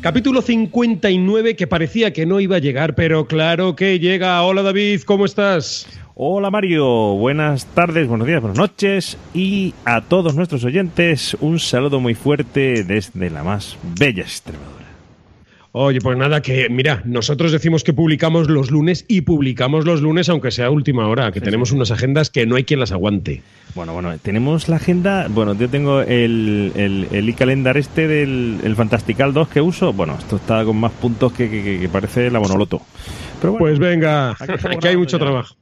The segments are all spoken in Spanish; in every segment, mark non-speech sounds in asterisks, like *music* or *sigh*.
Capítulo 59 que parecía que no iba a llegar, pero claro que llega. Hola David, ¿cómo estás? Hola Mario, buenas tardes, buenos días, buenas noches y a todos nuestros oyentes un saludo muy fuerte desde la más bella Extremadura. Oye, pues nada, que mira, nosotros decimos que publicamos los lunes y publicamos los lunes aunque sea última hora, que tenemos unas agendas que no hay quien las aguante. Bueno, bueno, tenemos la agenda, bueno, yo tengo el, el, el e-calendar este del el Fantastical 2 que uso, bueno, esto está con más puntos que, que, que parece la Bonoloto. Pero bueno, pues venga, aquí hay mucho trabajo.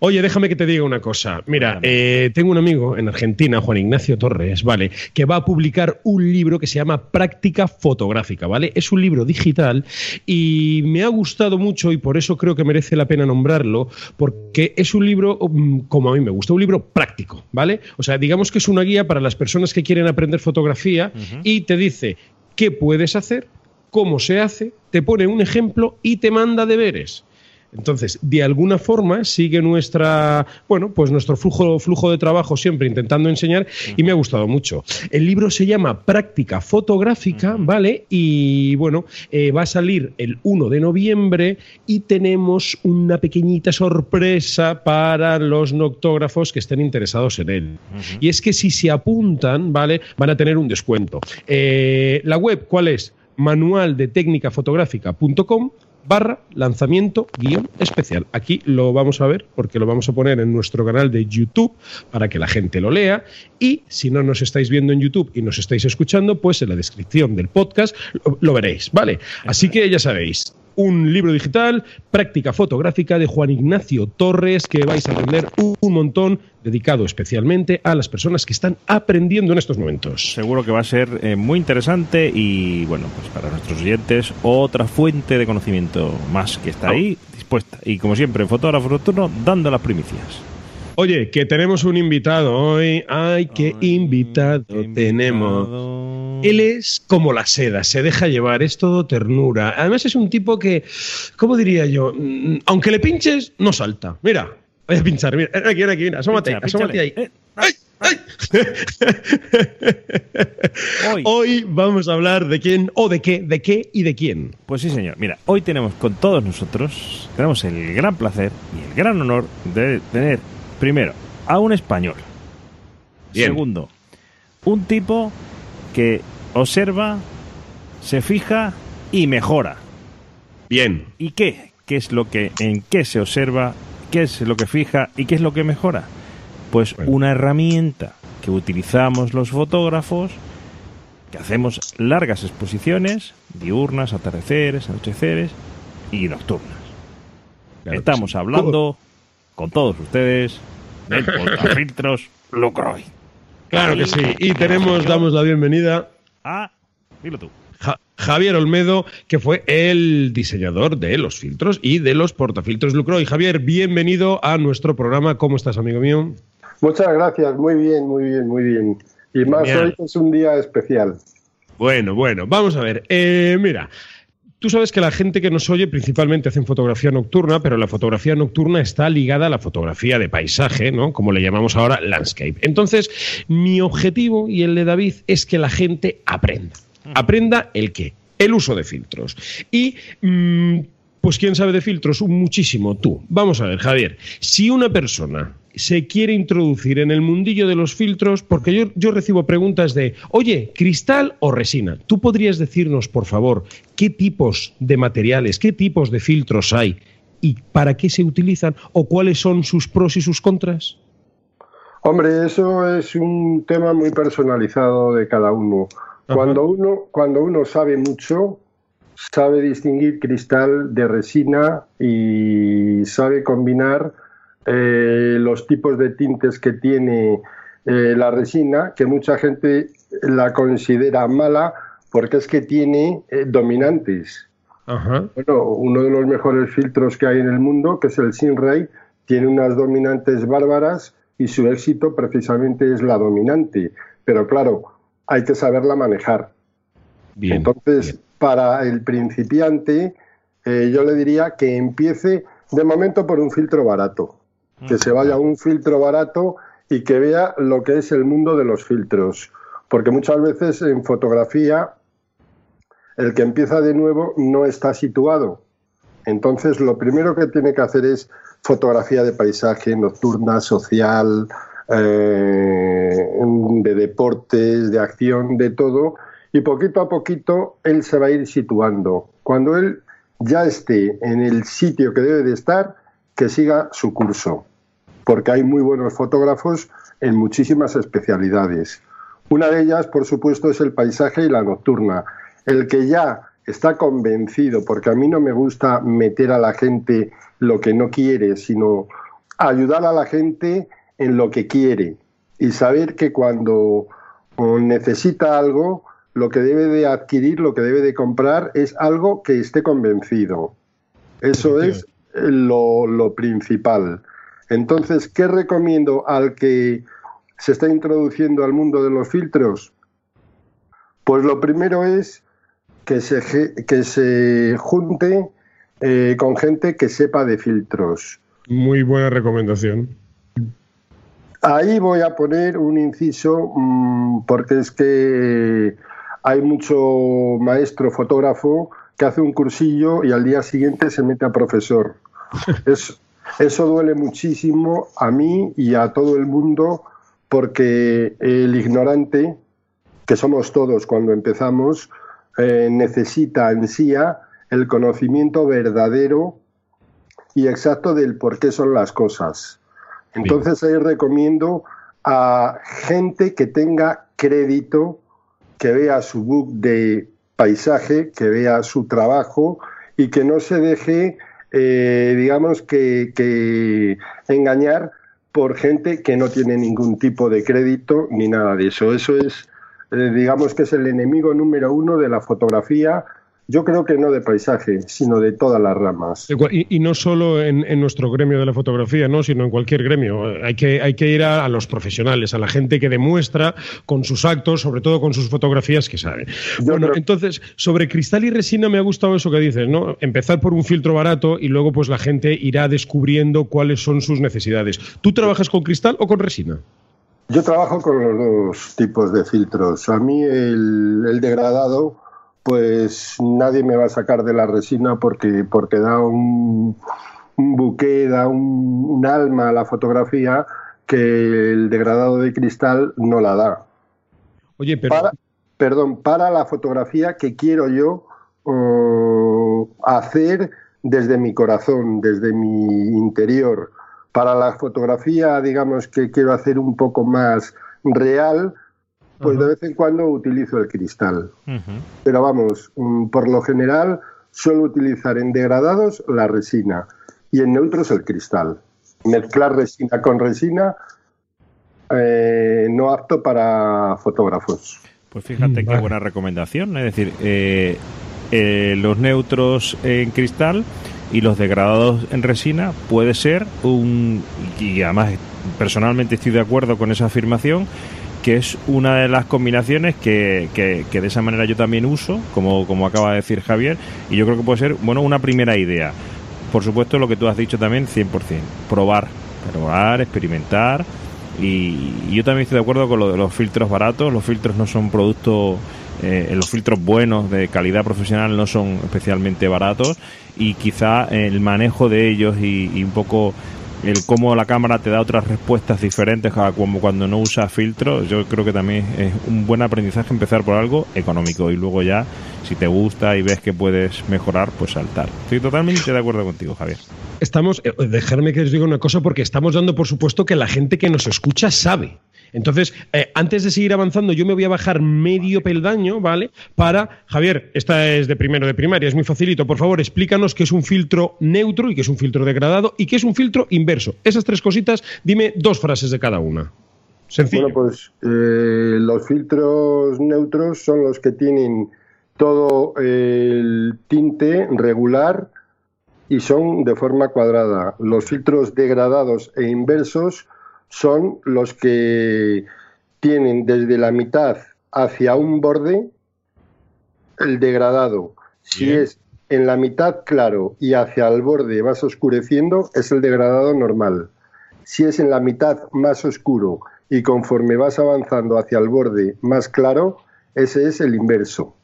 Oye, déjame que te diga una cosa. Mira, eh, tengo un amigo en Argentina, Juan Ignacio Torres, ¿vale? Que va a publicar un libro que se llama Práctica Fotográfica, ¿vale? Es un libro digital y me ha gustado mucho y por eso creo que merece la pena nombrarlo, porque es un libro, mm, como a mí me gusta, un libro práctico, ¿vale? O sea, digamos que es una guía para las personas que quieren aprender fotografía y te dice qué puedes hacer, cómo se hace, te pone un ejemplo y te manda deberes. Entonces, de alguna forma sigue nuestra, bueno, pues nuestro flujo, flujo de trabajo siempre intentando enseñar y me ha gustado mucho. El libro se llama Práctica Fotográfica, ¿vale? Y bueno, eh, va a salir el 1 de noviembre y tenemos una pequeñita sorpresa para los noctógrafos que estén interesados en él. Y es que si se apuntan, ¿vale? Van a tener un descuento. Eh, la web, ¿cuál es? manualdetecnicafotográfica.com barra lanzamiento guion especial. Aquí lo vamos a ver porque lo vamos a poner en nuestro canal de YouTube para que la gente lo lea y si no nos estáis viendo en YouTube y nos estáis escuchando, pues en la descripción del podcast lo, lo veréis, ¿vale? Así que ya sabéis, un libro digital, práctica fotográfica de Juan Ignacio Torres, que vais a aprender un montón, dedicado especialmente a las personas que están aprendiendo en estos momentos. Seguro que va a ser eh, muy interesante y, bueno, pues para nuestros oyentes, otra fuente de conocimiento más que está ahí dispuesta. Y como siempre, Fotógrafo Nocturno, dando las primicias. Oye, que tenemos un invitado hoy. Ay, qué invitado, tenemos. Él es como la seda, se deja llevar, es todo ternura. Además es un tipo que, ¿cómo diría yo? Mm, Aunque le pinches, no salta. Mira, voy a pinchar, mira, aquí, aquí, mira, asómate, Pincha, asómate ahí. Eh, ¡Ay! ¡Ay! *laughs* Hoy. Hoy vamos a hablar de quién, o de qué, de qué y de quién. Pues sí, señor. Mira, hoy tenemos con todos nosotros, tenemos el gran placer y el gran honor de tener, primero, a un español. Bien. Segundo, un tipo que observa, se fija y mejora. Bien. ¿Y qué? ¿Qué es lo que, en qué se observa, qué es lo que fija y qué es lo que mejora? Pues Bueno. una herramienta que utilizamos los fotógrafos, que hacemos largas exposiciones, diurnas, atardeceres, anocheceres y nocturnas. Claro Estamos sí. hablando con todos ustedes *laughs* del portafiltros Lucroy. Claro que sí. Y tenemos, damos la bienvenida Ah, dilo tú. Ja- Javier Olmedo, que fue el diseñador de los filtros y de los portafiltros Lucro. Y Javier, bienvenido a nuestro programa. ¿Cómo estás, amigo mío? Muchas gracias, muy bien, muy bien, muy bien. Y más Genial. hoy es un día especial. Bueno, bueno, vamos a ver. Eh, mira, tú sabes que la gente que nos oye principalmente hacen fotografía nocturna, pero la fotografía nocturna está ligada a la fotografía de paisaje, ¿no? Como le llamamos ahora landscape. Entonces, mi objetivo y el de David es que la gente aprenda. Aprenda el qué, el uso de filtros. Y mm, pues quién sabe de filtros, muchísimo tú. Vamos a ver, Javier, si una persona se quiere introducir en el mundillo de los filtros, porque yo, yo recibo preguntas de, oye, cristal o resina, ¿tú podrías decirnos, por favor, qué tipos de materiales, qué tipos de filtros hay y para qué se utilizan o cuáles son sus pros y sus contras? Hombre, eso es un tema muy personalizado de cada uno. Ajá. Cuando uno, cuando uno sabe mucho, sabe distinguir cristal de resina y sabe combinar eh, los tipos de tintes que tiene eh, la resina, que mucha gente la considera mala porque es que tiene eh, dominantes. Ajá. Bueno, uno de los mejores filtros que hay en el mundo, que es el Sinray, tiene unas dominantes bárbaras y su éxito precisamente es la dominante. Pero claro, hay que saberla manejar. Bien. Entonces, bien. para el principiante, eh, yo le diría que empiece de momento por un filtro barato. Que se vaya a un filtro barato y que vea lo que es el mundo de los filtros. Porque muchas veces en fotografía el que empieza de nuevo no está situado. Entonces, lo primero que tiene que hacer es fotografía de paisaje, nocturna, social, eh, de deportes, de acción, de todo, y poquito a poquito él se va a ir situando. Cuando él ya esté en el sitio que debe de estar, que siga su curso, porque hay muy buenos fotógrafos en muchísimas especialidades. Una de ellas, por supuesto, es el paisaje y la nocturna. El que ya está convencido, porque a mí no me gusta meter a la gente lo que no quiere, sino ayudar a la gente en lo que quiere y saber que cuando necesita algo, lo que debe de adquirir, lo que debe de comprar es algo que esté convencido. Eso es lo, lo principal. Entonces, ¿qué recomiendo al que se está introduciendo al mundo de los filtros? Pues lo primero es que se, que se junte eh, con gente que sepa de filtros. Muy buena recomendación. Ahí voy a poner un inciso mm, porque es que hay mucho maestro fotógrafo que hace un cursillo y al día siguiente se mete a profesor. *laughs* eso duele muchísimo a mí y a todo el mundo porque el ignorante, que somos todos cuando empezamos, eh, necesita ansía el conocimiento verdadero y exacto del por qué son las cosas. Entonces ahí recomiendo a gente que tenga crédito, que vea su book de paisaje, que vea su trabajo y que no se deje, eh, digamos, que, engañar por gente que no tiene ningún tipo de crédito ni nada de eso. Eso es, eh, digamos que es el enemigo número uno de la fotografía yo creo que no de paisaje, sino de todas las ramas. Y, no solo en, nuestro gremio de la fotografía, ¿no? sino en cualquier gremio. Hay que, hay que ir a, los profesionales, a la gente que demuestra con sus actos, sobre todo con sus fotografías, que sabe. bueno, entonces, sobre cristal y resina me ha gustado eso que dices, ¿no? Empezar por un filtro barato y luego pues la gente irá descubriendo cuáles son sus necesidades. ¿Tú trabajas con cristal o con resina? Yo trabajo con los dos tipos de filtros. A mí el degradado pues nadie me va a sacar de la resina porque, porque da un, buque, da un, alma a la fotografía que el degradado de cristal no la da. Oye, pero... perdón, para la fotografía que quiero yo uh, hacer desde mi corazón, desde mi interior. Para la fotografía, digamos que quiero hacer un poco más real, pues de vez en cuando utilizo el cristal. Pero vamos, mm, por lo general suelo utilizar en degradados la resina y en neutros el cristal. Mezclar resina con resina eh, no apto para fotógrafos. Pues fíjate qué buena recomendación. Es decir, eh, eh, los neutros en cristal y los degradados en resina puede ser un... Y además personalmente estoy de acuerdo con esa afirmación que es una de las combinaciones que, que, de esa manera yo también uso, como, como acaba de decir Javier, y yo creo que puede ser, bueno, una primera idea. Por supuesto, lo que tú has dicho también, 100%, probar, probar, experimentar, y, yo también estoy de acuerdo con lo de los filtros baratos, los filtros no son productos, eh, los filtros buenos de calidad profesional no son especialmente baratos, y quizá el manejo de ellos y, y un poco el cómo la cámara te da otras respuestas diferentes como cuando no usa filtros, yo creo que también es un buen aprendizaje empezar por algo económico y luego ya, si te gusta y ves que puedes mejorar, pues saltar. Estoy totalmente de acuerdo contigo, Javier. Estamos, eh, dejarme que les diga una cosa porque estamos dando por supuesto que la gente que nos escucha sabe. Entonces, eh, antes de seguir avanzando, yo me voy a bajar medio peldaño, ¿vale? Para, Javier, esta es de primero de primaria, es muy facilito. Por favor, explícanos qué es un filtro neutro y qué es un filtro degradado y qué es un filtro inverso. Esas tres cositas, dime dos frases de cada una. Sencillo. Bueno, pues eh, los filtros neutros son los que tienen todo el tinte regular y son de forma cuadrada. Los filtros degradados e inversos son los que tienen desde la mitad hacia un borde el degradado. Si es en la mitad claro y hacia el borde vas oscureciendo, es el degradado normal. Si es en la mitad más oscuro y conforme vas avanzando hacia el borde más claro, ese es el inverso.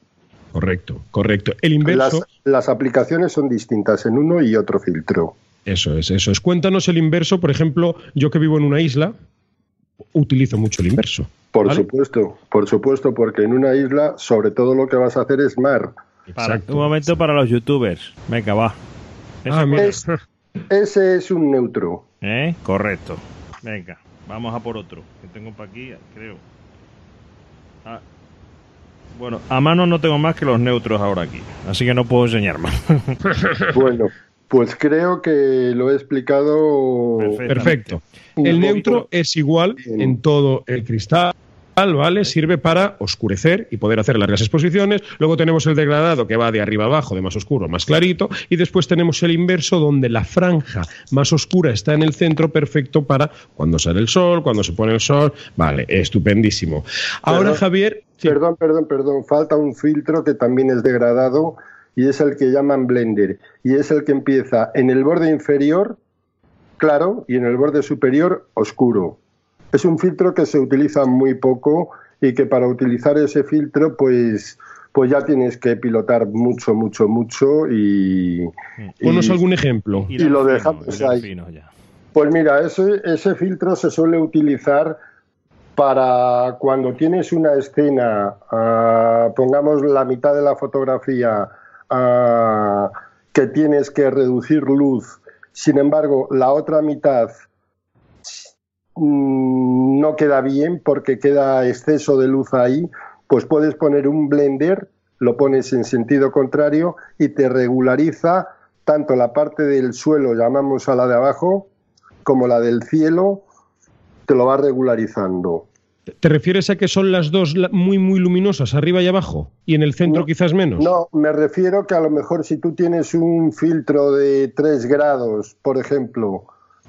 Correcto, correcto. El inverso. Las, las aplicaciones son distintas en uno y otro filtro. Eso es, eso es. Cuéntanos el inverso, por ejemplo, yo que vivo en una isla, utilizo mucho el inverso. Por ¿vale? supuesto, por supuesto, porque en una isla, sobre todo lo que vas a hacer es mar. Para- Exacto. un momento para los youtubers. Venga, va. Ah. Es- ese es un neutro. ¿Eh? Correcto. Venga, vamos a por otro. Que tengo para aquí, creo. Ah, Bueno, a mano no tengo más que los neutros ahora aquí. Así que no puedo enseñar más. Bueno, pues creo que lo he explicado. Perfecto. El neutro es igual en todo el cristal. ¿Vale? Sirve para oscurecer y poder hacer largas exposiciones. Luego tenemos el degradado que va de arriba abajo, de más oscuro a más clarito. Y después tenemos el inverso, donde la franja más oscura está en el centro, perfecto para cuando sale el sol, cuando se pone el sol. Vale, estupendísimo. Ahora, Perdón. Javier. sí. Perdón, perdón, perdón. Falta un filtro que también es degradado y es el que llaman blender. Y es el que empieza en el borde inferior claro y en el borde superior oscuro. Es un filtro que se utiliza muy poco y que para utilizar ese filtro pues, pues ya tienes que pilotar mucho, mucho, mucho y... Ponos y- algún ejemplo. Y lo fino, dejamos ahí. fino ya. Pues mira, ese, ese filtro se suele utilizar para cuando tienes una escena, ah, pongamos la mitad de la fotografía, que tienes que reducir luz, sin embargo, la otra mitad mm, no queda bien porque queda exceso de luz ahí, pues puedes poner un blender, lo pones en sentido contrario y te regulariza tanto la parte del suelo, llamamos a la de abajo, como la del cielo, te lo va regularizando. ¿Te refieres a que son las dos muy, muy luminosas, arriba y abajo? Y en el centro No, quizás menos. No, me refiero que a lo mejor si tú tienes un filtro de 3 grados, por ejemplo,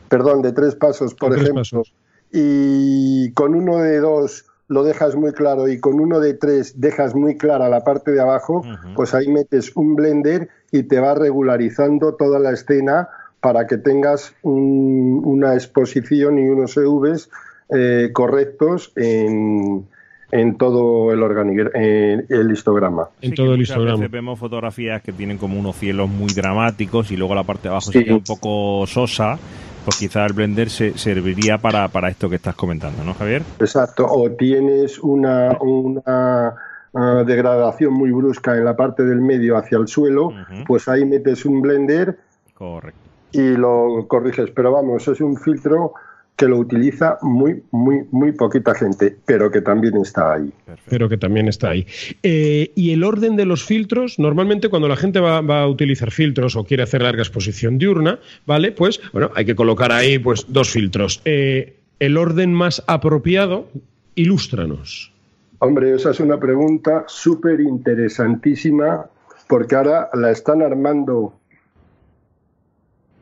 perdón, de 3 pasos, por Tres ejemplo, pasos. y con uno de 2 lo dejas muy claro y con uno de 3 dejas muy clara la parte de abajo, pues ahí metes un blender y te va regularizando toda la escena para que tengas un- una exposición y unos EVs eh, correctos en, en todo el, organi- en el histograma. En todo el histograma. veces vemos fotografías que tienen como unos cielos muy dramáticos y luego la parte de abajo Sí. sería un poco sosa. Pues quizá el blender se serviría para, para esto que estás comentando, ¿no, Javier? Exacto, o tienes una, una ah, degradación muy brusca en la parte del medio hacia el suelo, pues ahí metes un blender Correcto. y lo corriges. Pero vamos, es un filtro que lo utiliza muy, muy, muy poquita gente, pero que también está ahí. Perfecto. pero que también está ahí. Eh, y el orden de los filtros, normalmente cuando la gente va, va a utilizar filtros o quiere hacer larga exposición diurna, ¿vale? Pues, bueno, hay que colocar ahí pues dos filtros. Eh, el orden más apropiado, ilústranos. Hombre, esa es una pregunta súper interesantísima porque ahora la están armando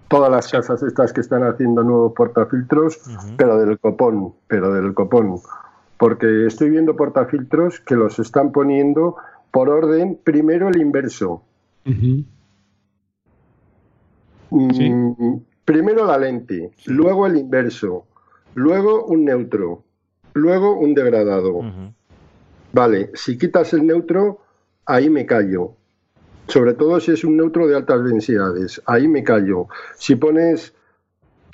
todas las casas estas que están haciendo nuevos portafiltros, Ujú. pero del copón, pero del copón. Porque estoy viendo portafiltros que los están poniendo por orden, primero el inverso. Mm, Primero la lente, luego el inverso, luego un neutro, luego un degradado. Vale, si quitas el neutro, ahí me callo. Sobre todo si es un neutro de altas densidades, ahí me callo. Si pones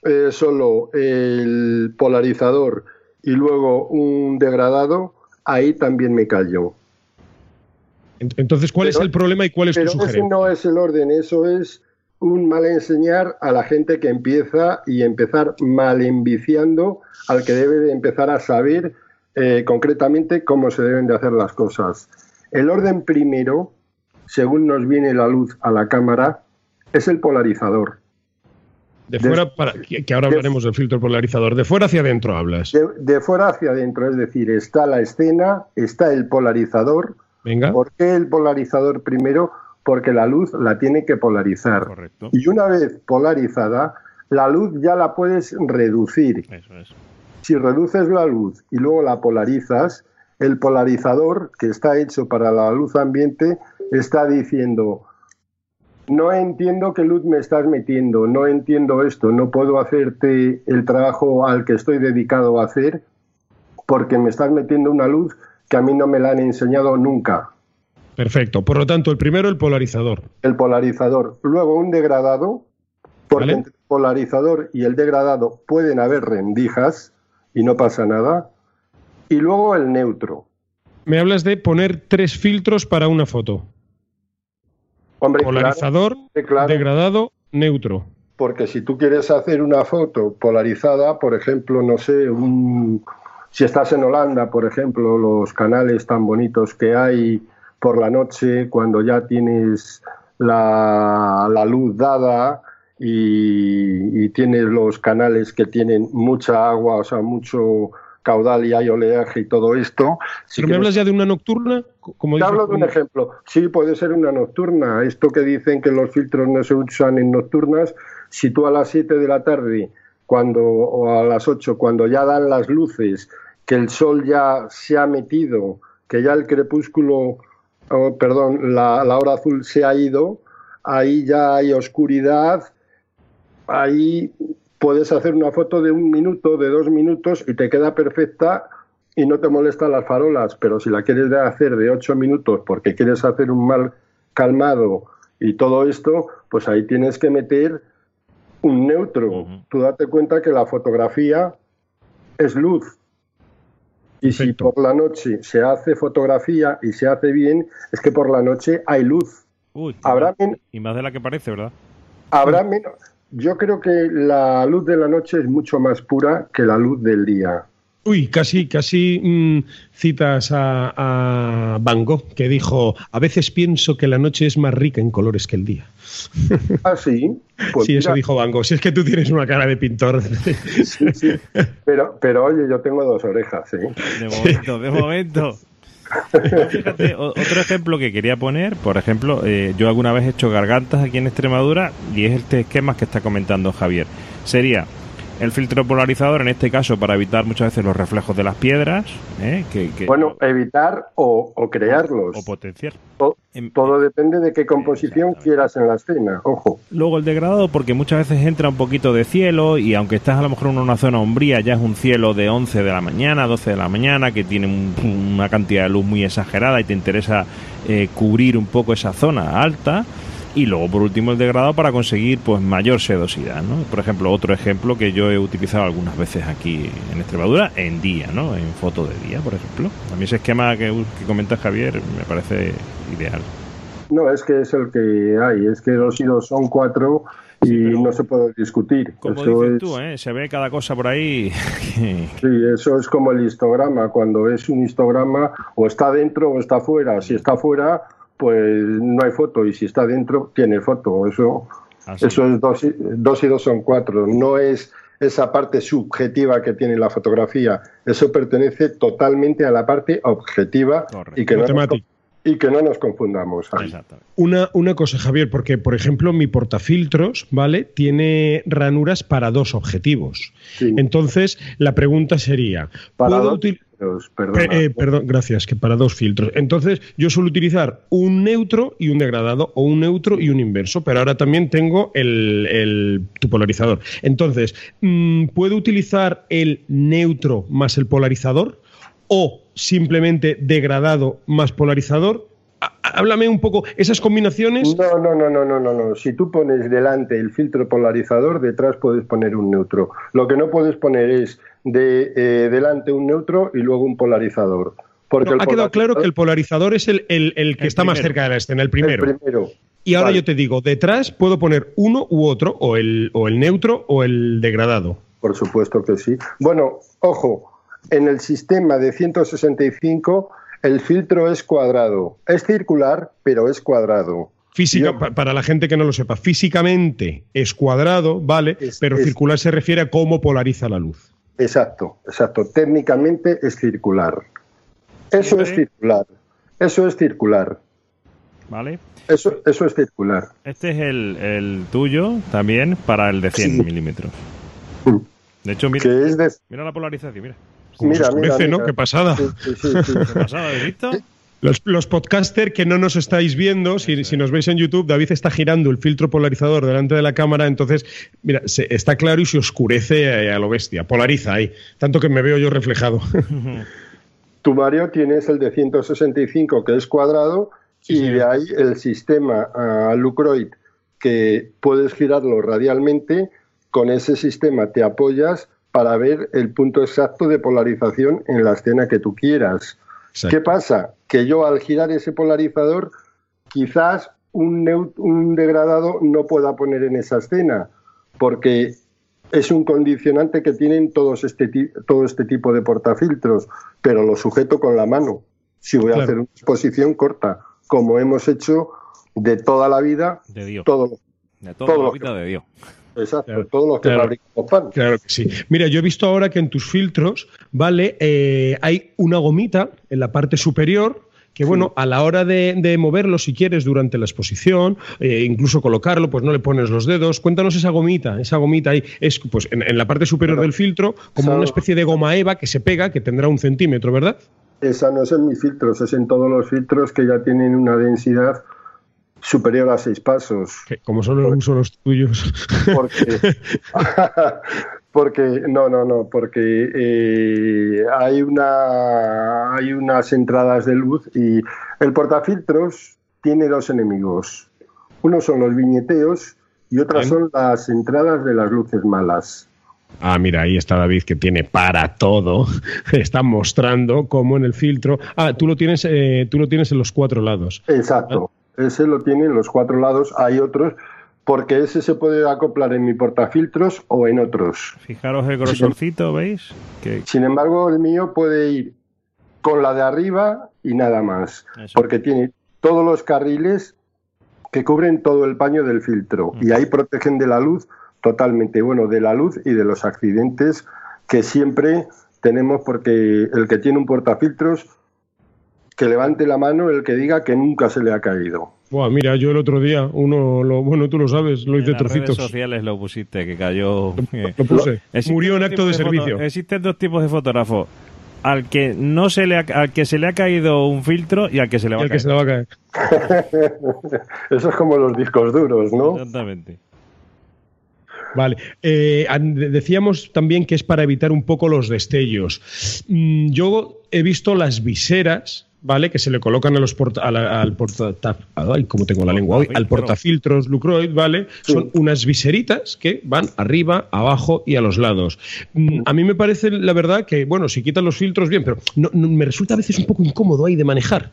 eh, solo el polarizador y luego un degradado, ahí también me callo. Ent- Entonces, ¿cuál es el problema y cuál es tu Pero ese sugerencia? no es el orden, eso es un mal enseñar a la gente que empieza y empezar mal enviciando al que debe de empezar a saber eh, concretamente cómo se deben de hacer las cosas. El orden primero, según nos viene la luz a la cámara, es el polarizador. De fuera para que ahora de- hablaremos del filtro polarizador. De fuera hacia adentro hablas. De, de fuera hacia adentro, es decir, está la escena, está el polarizador. Venga. ¿Por qué el polarizador primero? Porque la luz la tiene que polarizar. Correcto. Y una vez polarizada, la luz ya la puedes reducir. Eso es. Si reduces la luz y luego la polarizas, el polarizador, que está hecho para la luz ambiente, está diciendo, no entiendo qué luz me estás metiendo, no entiendo esto, no puedo hacerte el trabajo al que estoy dedicado a hacer porque me estás metiendo una luz que a mí no me la han enseñado nunca. Perfecto. Por lo tanto, el primero, el polarizador. El polarizador. Luego un degradado, porque Vale. entre el polarizador y el degradado pueden haber rendijas y no pasa nada. Y luego el neutro. Me hablas de poner tres filtros para una foto. Hombre, Polarizador, claro, claro, degradado, neutro. porque si tú quieres hacer una foto polarizada, por ejemplo, no sé, un, si estás en Holanda, por ejemplo, los canales tan bonitos que hay por la noche, cuando ya tienes la, la luz dada y, y tienes los canales que tienen mucha agua, o sea, mucho caudal y hay oleaje y todo esto. si Pero me hablas ya de una nocturna, co- como te hablo de un ejemplo. Sí, puede ser una nocturna. Esto que dicen que los filtros no se usan en nocturnas, si tú a las 7 de la tarde cuando, o a las 8, cuando ya dan las luces, que el sol ya se ha metido, que ya el crepúsculo, oh, perdón, la, la hora azul se ha ido, ahí ya hay oscuridad, ahí puedes hacer una foto de un minuto, de dos minutos y te queda perfecta y no te molestan las farolas, pero si la quieres hacer de ocho minutos porque quieres hacer un mal calmado y todo esto, pues ahí tienes que meter un neutro. Tú date cuenta que la fotografía es luz. Y si por la noche se hace fotografía y se hace bien, es que por la noche hay luz. Uy, Habrá, y más de la que parece, ¿verdad? habrá menos. Yo creo que la luz de la noche es mucho más pura que la luz del día. Uy, casi, casi mm, citas a, a Van Gogh, que dijo, a veces pienso que la noche es más rica en colores que el día. *laughs* Ah, sí. Pues sí, eso dijo Van Gogh. Si es que tú tienes una cara de pintor. *laughs* sí, sí. Pero, pero oye, yo tengo dos orejas, ¿eh? De momento, de momento. Otro ejemplo que quería poner, por ejemplo, eh, yo alguna vez he hecho gargantas aquí en Extremadura y es este esquema que está comentando Javier. Sería el filtro polarizador, en este caso, para evitar muchas veces los reflejos de las piedras, ¿eh? que, que- Bueno, evitar o, o crearlos. o potenciar. Em- Todo depende de qué composición quieras en la escena. Ojo. Luego el degradado, porque muchas veces entra un poquito de cielo y aunque estás a lo mejor en una zona umbría, ya es un cielo de 11 de la mañana, 12 de la mañana, que tiene un- una cantidad de luz muy exagerada y te interesa eh, cubrir un poco esa zona alta. Y luego, por último, el degradado para conseguir pues mayor sedosidad, ¿no? Por ejemplo, otro ejemplo que yo he utilizado algunas veces aquí en Extremadura, en día, ¿no? En foto de día, por ejemplo. A mí ese esquema que, que comenta Javier me parece ideal. No, es que es el que hay. Es que los hilos son cuatro y Sí, no se puede discutir. Como Eso dices es- tú, ¿eh? Se ve cada cosa por ahí. *laughs* Sí, eso es como el histograma. Cuando es un histograma, o está dentro o está fuera. Si está fuera, pues no hay foto. Y si está dentro, tiene foto. Eso, Así. eso es dos y, dos y dos son cuatro. No es esa parte subjetiva que tiene la fotografía. Eso pertenece totalmente a la parte objetiva Correcto. y que, no nos, y que no nos confundamos. Una, una cosa, Javier, porque, por ejemplo, mi portafiltros, ¿vale? Tiene ranuras para dos objetivos. Sí. Puedo la pregunta sería, ¿puedo dos util- filtros, perdona. Eh, eh, perdón, gracias, que para dos filtros. Entonces, yo suelo utilizar un neutro y un degradado, o un neutro y un inverso, pero ahora también tengo el, el- tu polarizador. Entonces, mm, ¿puedo utilizar el neutro más el polarizador? ¿O simplemente degradado más polarizador? Há- Háblame un poco, esas combinaciones. No, no, no, no, no, no, no. Si tú pones delante el filtro polarizador, detrás puedes poner un neutro. Lo que no puedes poner es de eh, delante un neutro y luego un polarizador. Porque No, el ha quedado claro que el polarizador es el, el- el que El está más cerca de la escena, el primero. el primero. Y ahora Vale. yo te digo, detrás puedo poner uno u otro, o el, o el neutro o el degradado. Por supuesto que sí. Bueno, ojo, en el sistema de 165 el filtro es cuadrado. Es circular, pero es cuadrado. Física, Yo- para la gente que no lo sepa, físicamente es cuadrado, ¿vale? Es- pero es- circular se refiere a cómo polariza la luz. Exacto, exacto. Técnicamente es circular. Eso es circular. Eso es circular. ¿Vale? Eso, eso es circular. Este es el, el tuyo también para el de 100 Sí. milímetros. Mm. De hecho, mira, de. mira la polarización, mira. Como Mira, se oscurece, mira, ¿no? mira. Qué pasada. Sí, sí, sí, sí. ¿Qué pasaba? ¿Habéis visto? Los, los podcaster que no nos estáis viendo, si, si nos veis en YouTube, David está girando el filtro polarizador delante de la cámara, entonces, mira, se, está claro y se oscurece eh, a lo bestia, polariza ahí, tanto que me veo yo reflejado. *laughs* Tú, Mario, tienes el de 165 que es cuadrado y de ahí el sistema uh, Lucroid, que puedes girarlo radialmente, con ese sistema te apoyas para ver el punto exacto de polarización en la escena que tú quieras. ¿Qué pasa? Que yo al girar ese polarizador, quizás un, un degradado no pueda poner en esa escena, porque es un condicionante que tienen todos este, todo este tipo de portafiltros, pero lo sujeto con la mano. Si voy a hacer una exposición corta, como hemos hecho de toda la vida, de Dios. Todo, de toda la vida de Dios. Exacto, claro, todos los que claro, fabricamos pan. Claro que sí. Mira, yo he visto ahora que en tus filtros, ¿vale? Eh, hay una gomita en la parte superior que bueno, a la hora de, de, moverlo, si quieres, durante la exposición, eh, incluso colocarlo, pues no le pones los dedos. Cuéntanos esa gomita, esa gomita ahí, es pues en, en la parte superior del filtro, como esa, una especie de goma eva que se pega, que tendrá un centímetro, ¿verdad? Esa no es en mis filtros, es en todos los filtros que ya tienen una densidad superior a seis pasos. Como solo porque, uso los tuyos. Porque, *laughs* porque no, no, no, porque eh, hay una hay unas entradas de luz y el portafiltros tiene dos enemigos. Uno son los viñeteos y otras son las entradas de las luces malas. Ah, mira, ahí está David que tiene para todo. *laughs* Está mostrando cómo en el filtro. Ah, tú lo tienes, eh, tú lo tienes en los cuatro lados. Exacto. Ese lo tiene en los cuatro lados. Hay otros porque ese se puede acoplar en mi portafiltros o en otros. Fijaros el grosorcito, ¿veis? Que... Sin embargo, el mío puede ir con la de arriba y nada más, Eso. porque tiene todos los carriles que cubren todo el paño del filtro mm. y ahí protegen de la luz totalmente, bueno, de la luz y de los accidentes que siempre tenemos porque el que tiene un portafiltros que levante la mano el que diga que nunca se le ha caído. Buah, mira, yo el otro día, uno, lo, bueno, tú lo sabes, lo hice en trocitos. En redes sociales lo pusiste, que cayó. Lo, lo puse. Murió en acto de, de servicio. Foto, existen dos tipos de fotógrafos. Al que no se le ha, al que se le ha caído un filtro y al que se le va, y a, caer. Que se le va a caer. *laughs* Eso es como los discos duros, ¿no? Exactamente. Vale. Eh, decíamos también que es para evitar un poco los destellos. Mm, yo he visto las viseras, ¿vale? Que se le colocan a los porta, a la, al porta, ay, como tengo la lengua hoy, al portafiltros Lucroid, ¿vale? Sí. Son unas viseritas que van arriba, abajo y a los lados. Mm, a mí me parece, la verdad, que, bueno, si quitan los filtros bien, pero no, no, me resulta a veces un poco incómodo ahí de manejar.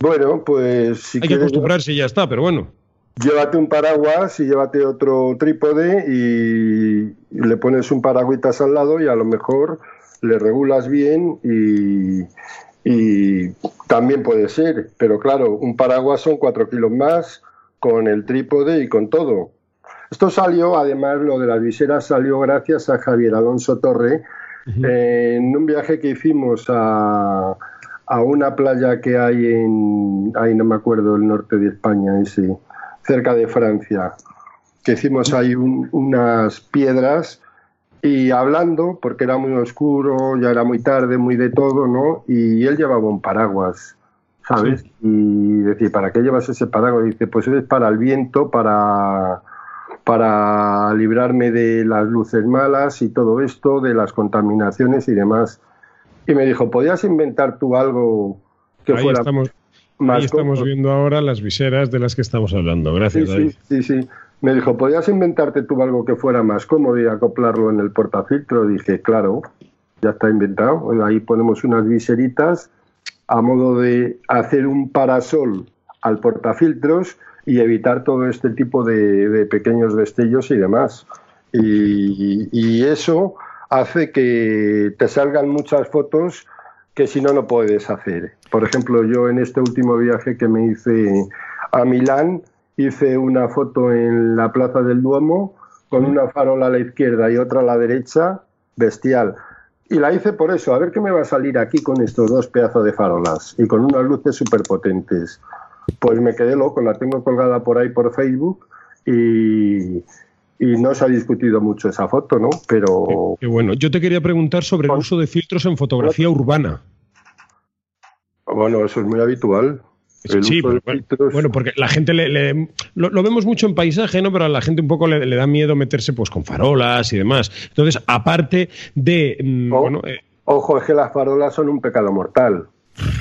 Bueno, pues si Hay que acostumbrarse y ya está, pero bueno. Llévate un paraguas y llévate otro trípode y le pones un paragüitas al lado y a lo mejor le regulas bien y, y también puede ser, pero claro, un paraguas son cuatro kilos más con el trípode y con todo. Esto salió, además, lo de las viseras salió gracias a Javier Alonso Torre uh -huh. eh, en un viaje que hicimos a, a una playa que hay en, ahí no me acuerdo, el norte de España, ese cerca de Francia, que hicimos ahí un, unas piedras y hablando, porque era muy oscuro, ya era muy tarde, muy de todo, ¿no? Y él llevaba un paraguas, ¿sabes? Sí. Y decía, ¿para qué llevas ese paraguas? Y dice, pues es para el viento, para, para librarme de las luces malas y todo esto, de las contaminaciones y demás. Y me dijo, ¿podías inventar tú algo que Ahí fuera... Estamos más Ahí estamos viendo ahora las viseras de las que estamos hablando. Gracias, sí, David. Sí, sí, sí. Me dijo, ¿podías inventarte tú algo que fuera más cómodo y acoplarlo en el portafiltro? Dije, claro, ya está inventado. Ahí ponemos unas viseritas a modo de hacer un parasol al portafiltros y evitar todo este tipo de, de pequeños destellos y demás. Y, y, eso hace que te salgan muchas fotos que si no, no puedes hacer. Por ejemplo, yo en este último viaje que me hice a Milán, hice una foto en la Plaza del Duomo con una farola a la izquierda y otra a la derecha, bestial. Y la hice por eso, a ver qué me va a salir aquí con estos dos pedazos de farolas y con unas luces súper potentes. Pues me quedé loco, la tengo colgada por ahí por Facebook y, y no se ha discutido mucho esa foto, ¿no? Pero. Qué, qué bueno. Yo te quería preguntar sobre el uso de filtros en fotografía urbana. Bueno, eso es muy habitual. El sí, pero, bueno, porque la gente le, le lo, lo, vemos mucho en paisaje, ¿no? Pero a la gente un poco le, le, da miedo meterse pues con farolas y demás. Entonces, aparte de. Oh, bueno, eh... Ojo, es que las farolas son un pecado mortal.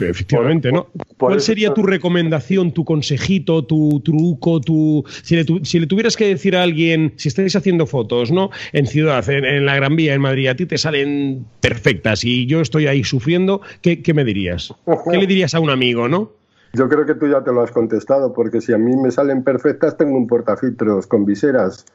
Efectivamente, ¿no? ¿Cuál sería tu recomendación, tu consejito, tu truco, tu si le, si le, tuvieras que decir a alguien, si estáis haciendo fotos, ¿no? En ciudad, en, la Gran Vía, en Madrid, a ti te salen perfectas y yo estoy ahí sufriendo, ¿qué, qué me dirías? ¿Qué le dirías a un amigo, no? Yo creo que tú ya te lo has contestado, porque si a mí me salen perfectas, tengo un portafiltros con viseras.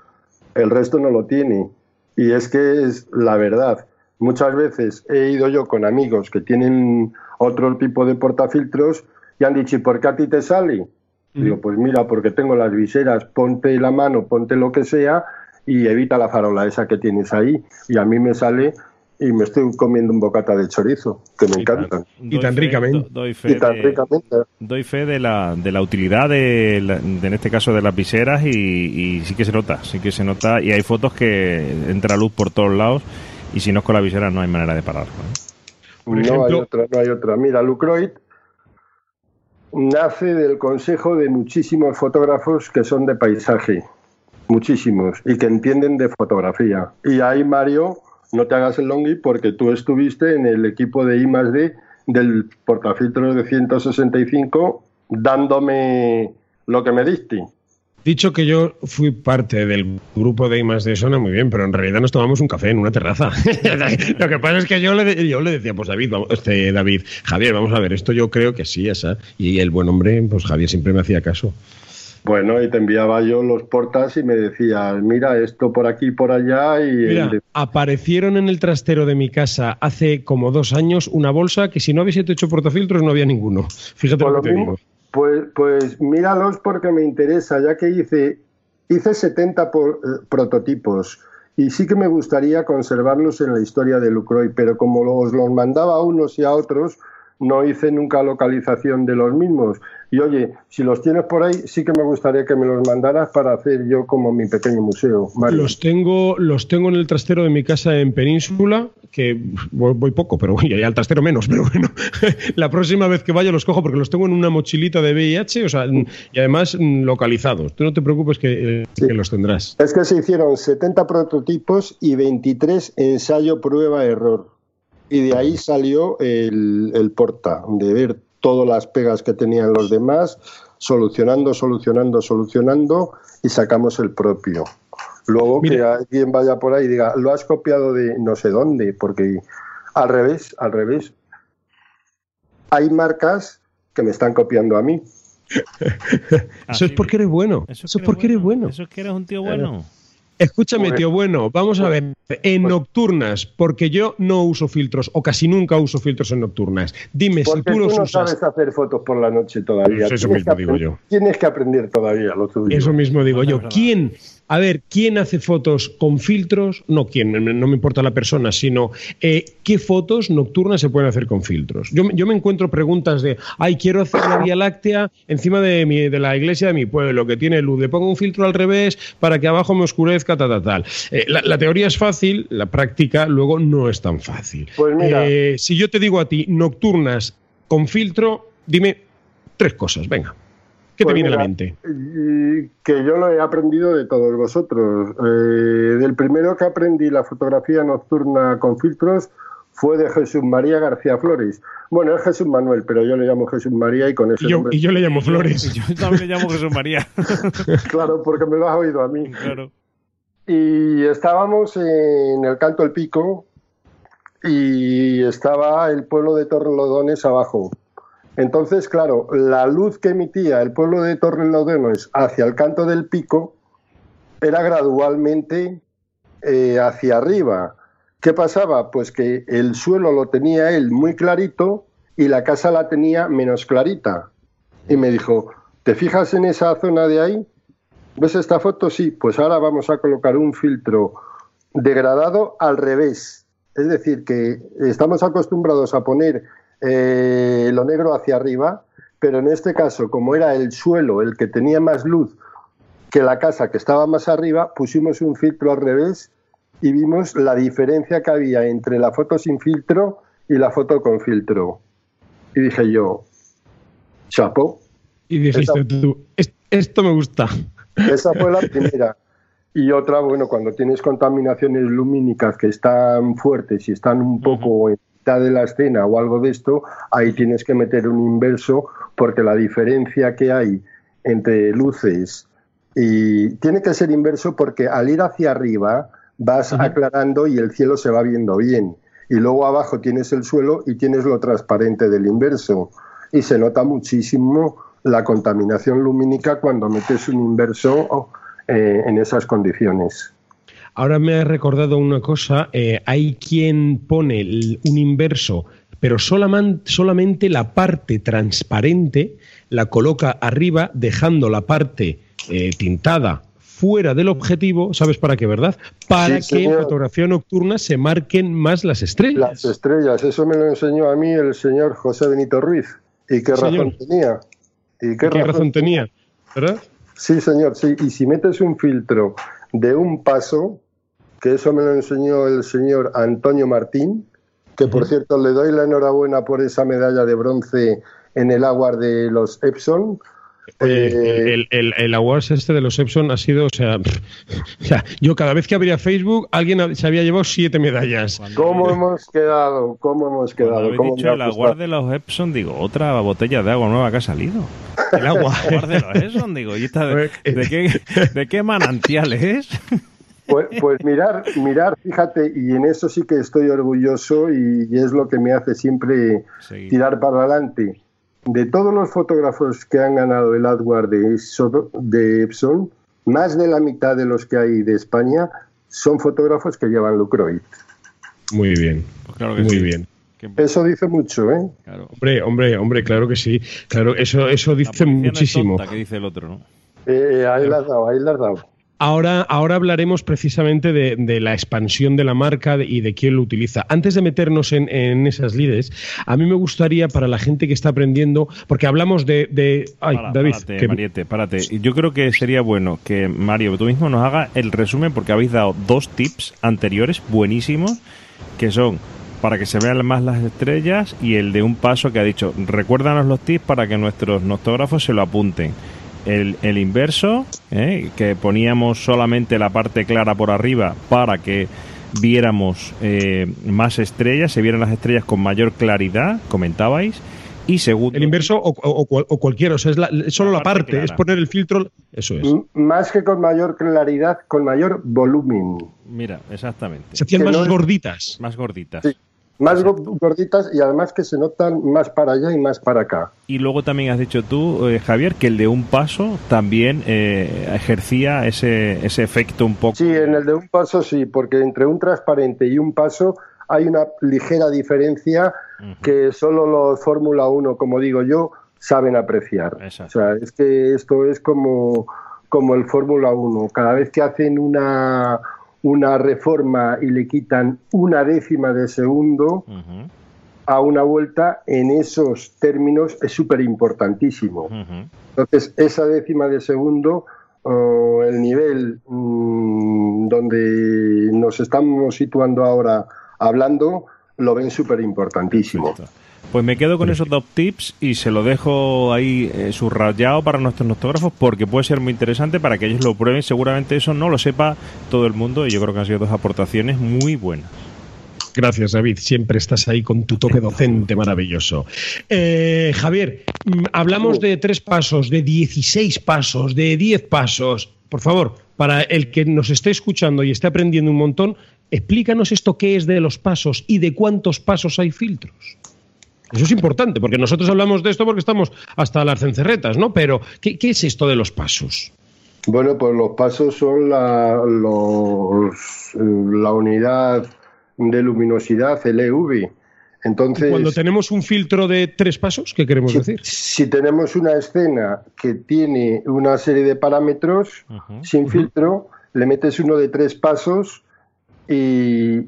El resto no lo tiene. Y es que es la verdad. Muchas veces he ido yo con amigos que tienen otro tipo de portafiltros y han dicho, ¿y por qué a ti te sale? Digo, pues mira, porque tengo las viseras, ponte la mano, ponte lo que sea y evita la farola esa que tienes ahí. Y a mí me sale y me estoy comiendo un bocata de chorizo, que me encantan. y tan ricamente. doy fe, de, la, de la utilidad, de, en este caso, de las viseras y, sí que se nota, sí que se nota. Y hay fotos que entra luz por todos lados y si no es con la visera no hay manera de pararlo. no hay otra, no hay otra. Mira, Lucroid nace del consejo de muchísimos fotógrafos que son de paisaje, muchísimos, y que entienden de fotografía. Y ahí Mario no te hagas el longi porque tú estuviste en el equipo de I D del portafiltro de 165 dándome lo que me diste. Dicho que yo fui parte del grupo de I D suena muy bien, pero en realidad nos tomamos un café en una terraza. *laughs* lo que pasa es que yo le, yo le decía, pues David, este, David, Javier, vamos a ver, esto yo creo que sí, esa. Y el buen hombre, pues Javier siempre me hacía caso. Bueno, y te enviaba yo los portas y me decías, mira, esto por aquí, por allá. Y aparecieron en el trastero de mi casa hace como dos años una bolsa que si no hubiese hecho portafiltros no había ninguno. Fíjate pues lo que te digo. Pues, pues míralos porque me interesa, ya que hice, hice 70 por, eh, prototipos y sí que me gustaría conservarlos en la historia de Lucroy, pero como los, los mandaba a unos y a otros, no hice nunca localización de los mismos. Y oye, si los tienes por ahí, sí que me gustaría que me los mandaras para hacer yo como mi pequeño museo. Los tengo, los tengo en el trastero de mi casa en Península, que voy, poco, pero voy al trastero menos, pero bueno, *laughs* la próxima vez que vaya los cojo porque los tengo en una mochilita de VIH, o sea, y además mm, localizados. Tú no te preocupes que, eh, que los tendrás. Es que se hicieron 70 prototipos y 23 ensayo, prueba, error. Y de ahí salió el, el porta, de ver todas las pegas que tenían los demás, solucionando, solucionando, solucionando y sacamos el propio. Luego que alguien vaya por ahí y diga, lo has copiado de no sé dónde, porque al revés, al revés. Hay marcas que me están copiando a mí. *laughs* Eso es porque eres bueno. Eso es porque eres bueno. Eso es que eres un tío bueno. Escúchame, tío, bueno, vamos a ver. En nocturnas, porque yo no uso filtros, o casi nunca uso filtros en nocturnas. Dime si tú, los no sabes hacer fotos por la noche todavía. Pues eso mismo digo yo. Tienes que aprender todavía lo tuyo. Eso mismo digo yo. ¿Quién a ver, ¿quién hace fotos con filtros? No quién, no me importa la persona, sino eh, qué fotos nocturnas se pueden hacer con filtros. Yo, me encuentro preguntas de, ay, quiero hacer la Vía Láctea encima de, mi, de la iglesia de mi pueblo, que tiene luz, le pongo un filtro al revés para que abajo me oscurezca, tal, tal, tal. Eh, la, teoría es fácil, la práctica luego no es tan fácil. Pues mira. Eh, si yo te digo a ti nocturnas con filtro, dime tres cosas, venga. ¿Qué te pues viene a la mente? Que yo lo he aprendido de todos vosotros. Eh, del primero que aprendí la fotografía nocturna con filtros fue de Jesús María García Flores. Bueno, es Jesús Manuel, pero yo le llamo Jesús María y con ese y yo, Y yo le llamo Flores. *laughs* yo también le llamo Jesús María. *laughs* claro, porque me lo has oído a mí. Claro. Y estábamos en el Canto El Pico y estaba el pueblo de Torrelodones abajo. Entonces, claro, la luz que emitía el pueblo de Torrelodones hacia el canto del pico era gradualmente eh, hacia arriba. ¿Qué pasaba? Pues que el suelo lo tenía él muy clarito y la casa la tenía menos clarita. Y me dijo, ¿te fijas en esa zona de ahí? ¿Ves esta foto? Sí, pues ahora vamos a colocar un filtro degradado al revés. Es decir, que estamos acostumbrados a poner eh, lo negro hacia arriba, pero en este caso, como era el suelo el que tenía más luz que la casa que estaba más arriba, pusimos un filtro al revés y vimos la diferencia que había entre la foto sin filtro y la foto con filtro. Y dije yo, chapo. Y dijiste tú, esto me gusta. *laughs* Esa fue la primera. Y otra, bueno, cuando tienes contaminaciones lumínicas que están fuertes y están un poco mitad de la escena o algo de esto, ahí tienes que meter un inverso porque la diferencia que hay entre luces y tiene que ser inverso porque al ir hacia arriba vas aclarando y el cielo se va viendo bien. Y luego abajo tienes el suelo y tienes lo transparente del inverso. Y se nota muchísimo la contaminación lumínica cuando metes un inverso eh, en esas condiciones. Ahora me ha recordado una cosa, eh, hay quien pone un inverso, pero solamente la parte transparente la coloca arriba, dejando la parte eh, tintada fuera del objetivo, ¿sabes para qué, verdad? Para que en fotografía nocturna se marquen más las estrellas. Las estrellas, eso me lo enseñó a mí el señor José Benito Ruiz. ¿Y qué razón tenía? ¿Y qué, razón, tenía? ¿Verdad? Sí, señor, sí. Y si metes un filtro de un paso, que eso me lo enseñó el señor Antonio Martín, que por cierto le doy la enhorabuena por esa medalla de bronce en el agua de los Epson. Eh, el, el, el, awards este de los Epson ha sido, *laughs* o sea, yo cada vez que abría Facebook, alguien se había llevado siete medallas. ¿Cómo hemos quedado? ¿Cómo hemos quedado? ¿Cómo dicho el award de los Epson, digo, otra botella de agua nueva que ha salido. El agua. de los Epson, digo, ¿y esta de, *laughs* qué, de qué manantial es? Pues, pues, mirar, mirar, fíjate, y en eso sí que estoy orgulloso y, es lo que me hace siempre tirar para adelante. De todos los fotógrafos que han ganado el AdWord de, de Epson, más de la mitad de los que hay de España son fotógrafos que llevan Lucroid. Muy bien, pues muy bien. Eso dice mucho, ¿eh? Hombre, hombre, hombre, claro que sí. Claro, eso, eso dice muchísimo. ¿Qué dice el otro, ¿no? Eh, ahí la has dado, ahí la has dado. Ahora, ahora hablaremos precisamente de, la expansión de la marca y de quién lo utiliza. Antes de meternos en, esas lides, a mí me gustaría para la gente que está aprendiendo, porque hablamos de... ay, David. Párate, Mariette, párate. Yo creo que sería bueno que Mario, tú mismo nos haga el resumen, porque habéis dado dos tips anteriores buenísimos, que son para que se vean más las estrellas y el de un paso que ha dicho, recuérdanos los tips para que nuestros noctógrafos se lo apunten el, inverso, ¿eh? que poníamos solamente la parte clara por arriba para que viéramos eh, más estrellas, se vieran las estrellas con mayor claridad, comentabais. Y segundo. El inverso o, o, cualquiera, o sea, es solo la, parte, es poner el filtro. Eso es. más que con mayor claridad, con mayor volumen. Mira, exactamente. Se hacían más gorditas. Más gorditas. Más gorditas y además que se notan más para allá y más para acá. Y luego también has dicho tú, eh, Javier, que el de un paso también eh, ejercía ese, ese efecto un poco. Sí, en el de un paso sí, porque entre un transparente y un paso hay una ligera diferencia que solo los Fórmula 1, como digo yo, saben apreciar. O sea, es que esto es como, como el Fórmula 1. Cada vez que hacen una una reforma y le quitan una décima de segundo a una vuelta, en esos términos es súper importantísimo. Entonces, esa décima de segundo, el nivel mm, donde nos estamos situando ahora hablando, lo ven súper importantísimo. Pues me quedo con esos dos tips y se lo dejo ahí eh, subrayado para nuestros noctógrafos porque puede ser muy interesante para que ellos lo prueben. Seguramente eso no lo sepa todo el mundo y yo creo que han sido dos aportaciones muy buenas. Gracias, David. Siempre estás ahí con tu toque docente maravilloso. Eh, Javier, mm, hablamos de tres pasos, de 16 pasos, de 10 pasos. Por favor, para el que nos esté escuchando y esté aprendiendo un montón, explícanos esto qué es de los pasos y de cuántos pasos hay filtros. Eso es importante, porque nosotros hablamos de esto porque estamos hasta las cencerretas, ¿no? Pero, ¿qué, es esto de los pasos? Bueno, pues los pasos son la, la unidad de luminosidad, el EV. Entonces, cuando tenemos un filtro de tres pasos, ¿qué queremos decir? Si tenemos una escena que tiene una serie de parámetros sin filtro, le metes uno de tres pasos y,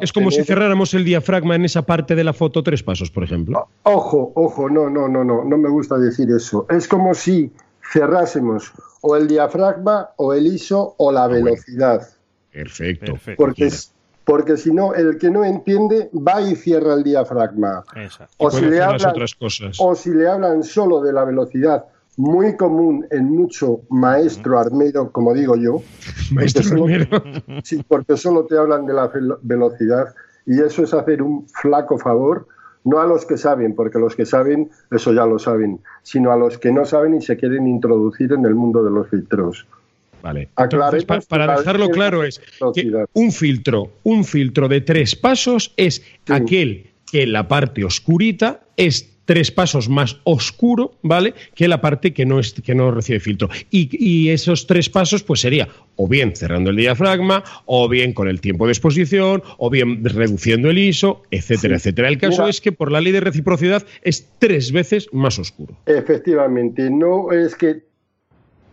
es como si cerráramos el diafragma en esa parte de la foto tres pasos, por ejemplo. Ojo, ojo, no, no, no, no, no me gusta decir eso. Es como si cerrásemos o el diafragma o el ISO o la ah, velocidad. Perfecto. Porque, porque si no, el que no entiende va y cierra el diafragma. O si, le hablan, o si le hablan solo de la velocidad muy común en mucho maestro armero, como digo yo. *laughs* Maestro armero. *laughs* Sí, porque solo te hablan de la velocidad Y eso es hacer un flaco favor, no a los que saben, porque los que saben, eso ya lo saben, sino a los que no saben y se quieren introducir en el mundo de los filtros. Vale. Entonces, para dejarlo claro es que un filtro, un filtro de tres pasos es aquel que la parte oscurita es tres pasos más oscuro, ¿vale? Que la parte que no, es, que no recibe filtro. Y, esos tres pasos, pues sería o bien cerrando el diafragma, o bien con el tiempo de exposición, o bien reduciendo el ISO, etcétera, etcétera. El caso es que por la ley de reciprocidad es tres veces más oscuro. Efectivamente, no es que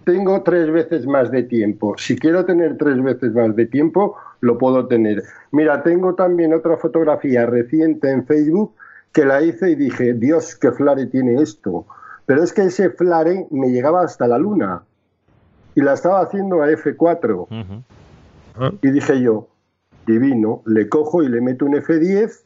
tengo tres veces más de tiempo. Si quiero tener tres veces más de tiempo, lo puedo tener. Mira, tengo también otra fotografía reciente en Facebook que la hice y dije, Dios, qué flare tiene esto. Pero es que ese flare me llegaba hasta la luna y la estaba haciendo a F4. Y dije yo, divino, le cojo y le meto un F10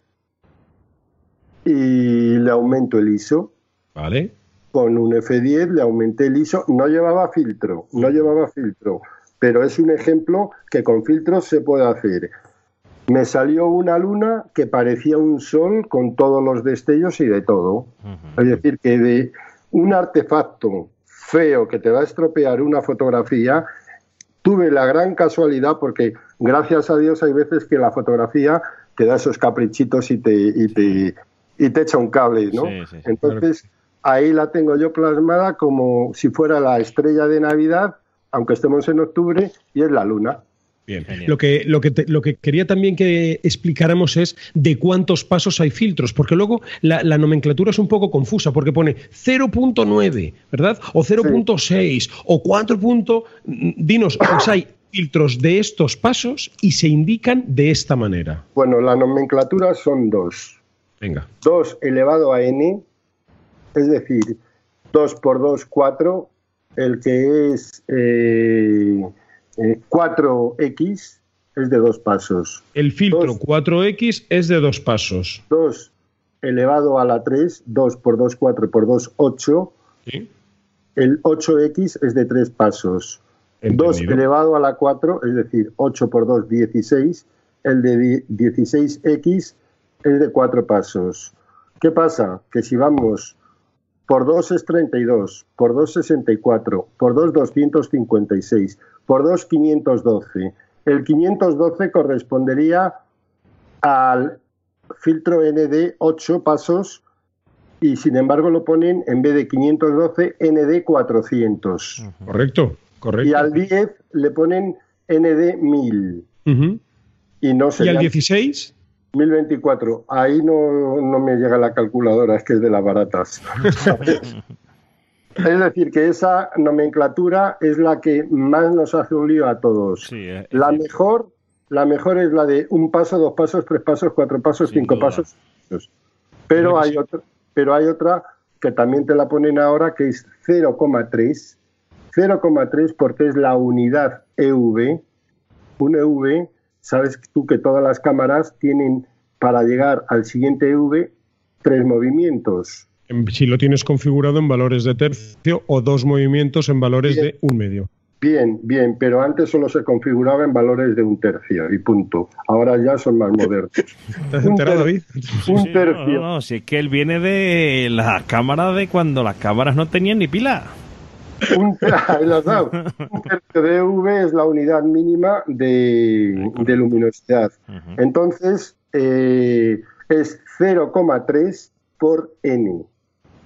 y le aumento el ISO. Vale. Con un F10 le aumenté el ISO. No llevaba filtro, no llevaba filtro. Pero es un ejemplo que con filtros se puede hacer me salió una luna que parecía un sol con todos los destellos y de todo. Es decir, que de un artefacto feo que te va a estropear una fotografía, tuve la gran casualidad porque gracias a Dios hay veces que la fotografía te da esos caprichitos y te, y te, y te echa un cable, ¿no? Entonces, ahí la tengo yo plasmada como si fuera la estrella de Navidad, aunque estemos en octubre, y es la luna. Bien. Lo que, lo, que lo que quería también que explicáramos es de cuántos pasos hay filtros, porque luego la, nomenclatura es un poco confusa, porque pone 0.9, ¿verdad? O 0.6, o 4. Dinos, pues hay filtros de estos pasos y se indican de esta manera. Bueno, la nomenclatura son dos. Venga. 2 elevado a n, es decir, 2 por 2, 4, el que es... Eh, 4X es de dos pasos. El filtro 4X es de dos pasos. 2 elevado a la 3, 2 por 2, 4 por 2, 8. El 8X es de tres pasos. 2 elevado a la 4, es decir, 8 por 2, 16. El de 16X es de cuatro pasos. ¿Qué pasa? Que si vamos por 2 es 32, por 2 64, por 2 256, por 2 512. El 512 correspondería al filtro ND 8 pasos y sin embargo lo ponen en vez de 512 ND 400. Correcto, correcto. Y al 10 le ponen ND 1000. Y no ¿Y al 16? 1024. Ahí no, no me llega la calculadora, es que es de las baratas. *laughs* Es decir, que esa nomenclatura es la que más nos hace un lío a todos. la mejor, la mejor es la de un paso, dos pasos, tres pasos, cuatro pasos, cinco pasos. Pero hay otra, pero hay otra que también te la ponen ahora que es 0,3. 0,3 porque es la unidad EV. Un EV, sabes tú que todas las cámaras tienen para llegar al siguiente EV tres movimientos si lo tienes configurado en valores de tercio o dos movimientos en valores de un medio. Bien, bien, pero antes solo se configuraba en valores de un tercio y punto. Ahora ya son más modernos. *laughs* ¿Te has enterado, David? Un tercio. No, si es que él viene de las cámaras de cuando las cámaras no tenían ni pila. Un, *laughs* tercio de V es la unidad mínima de, luminosidad. Entonces, eh, es 0,3 por n.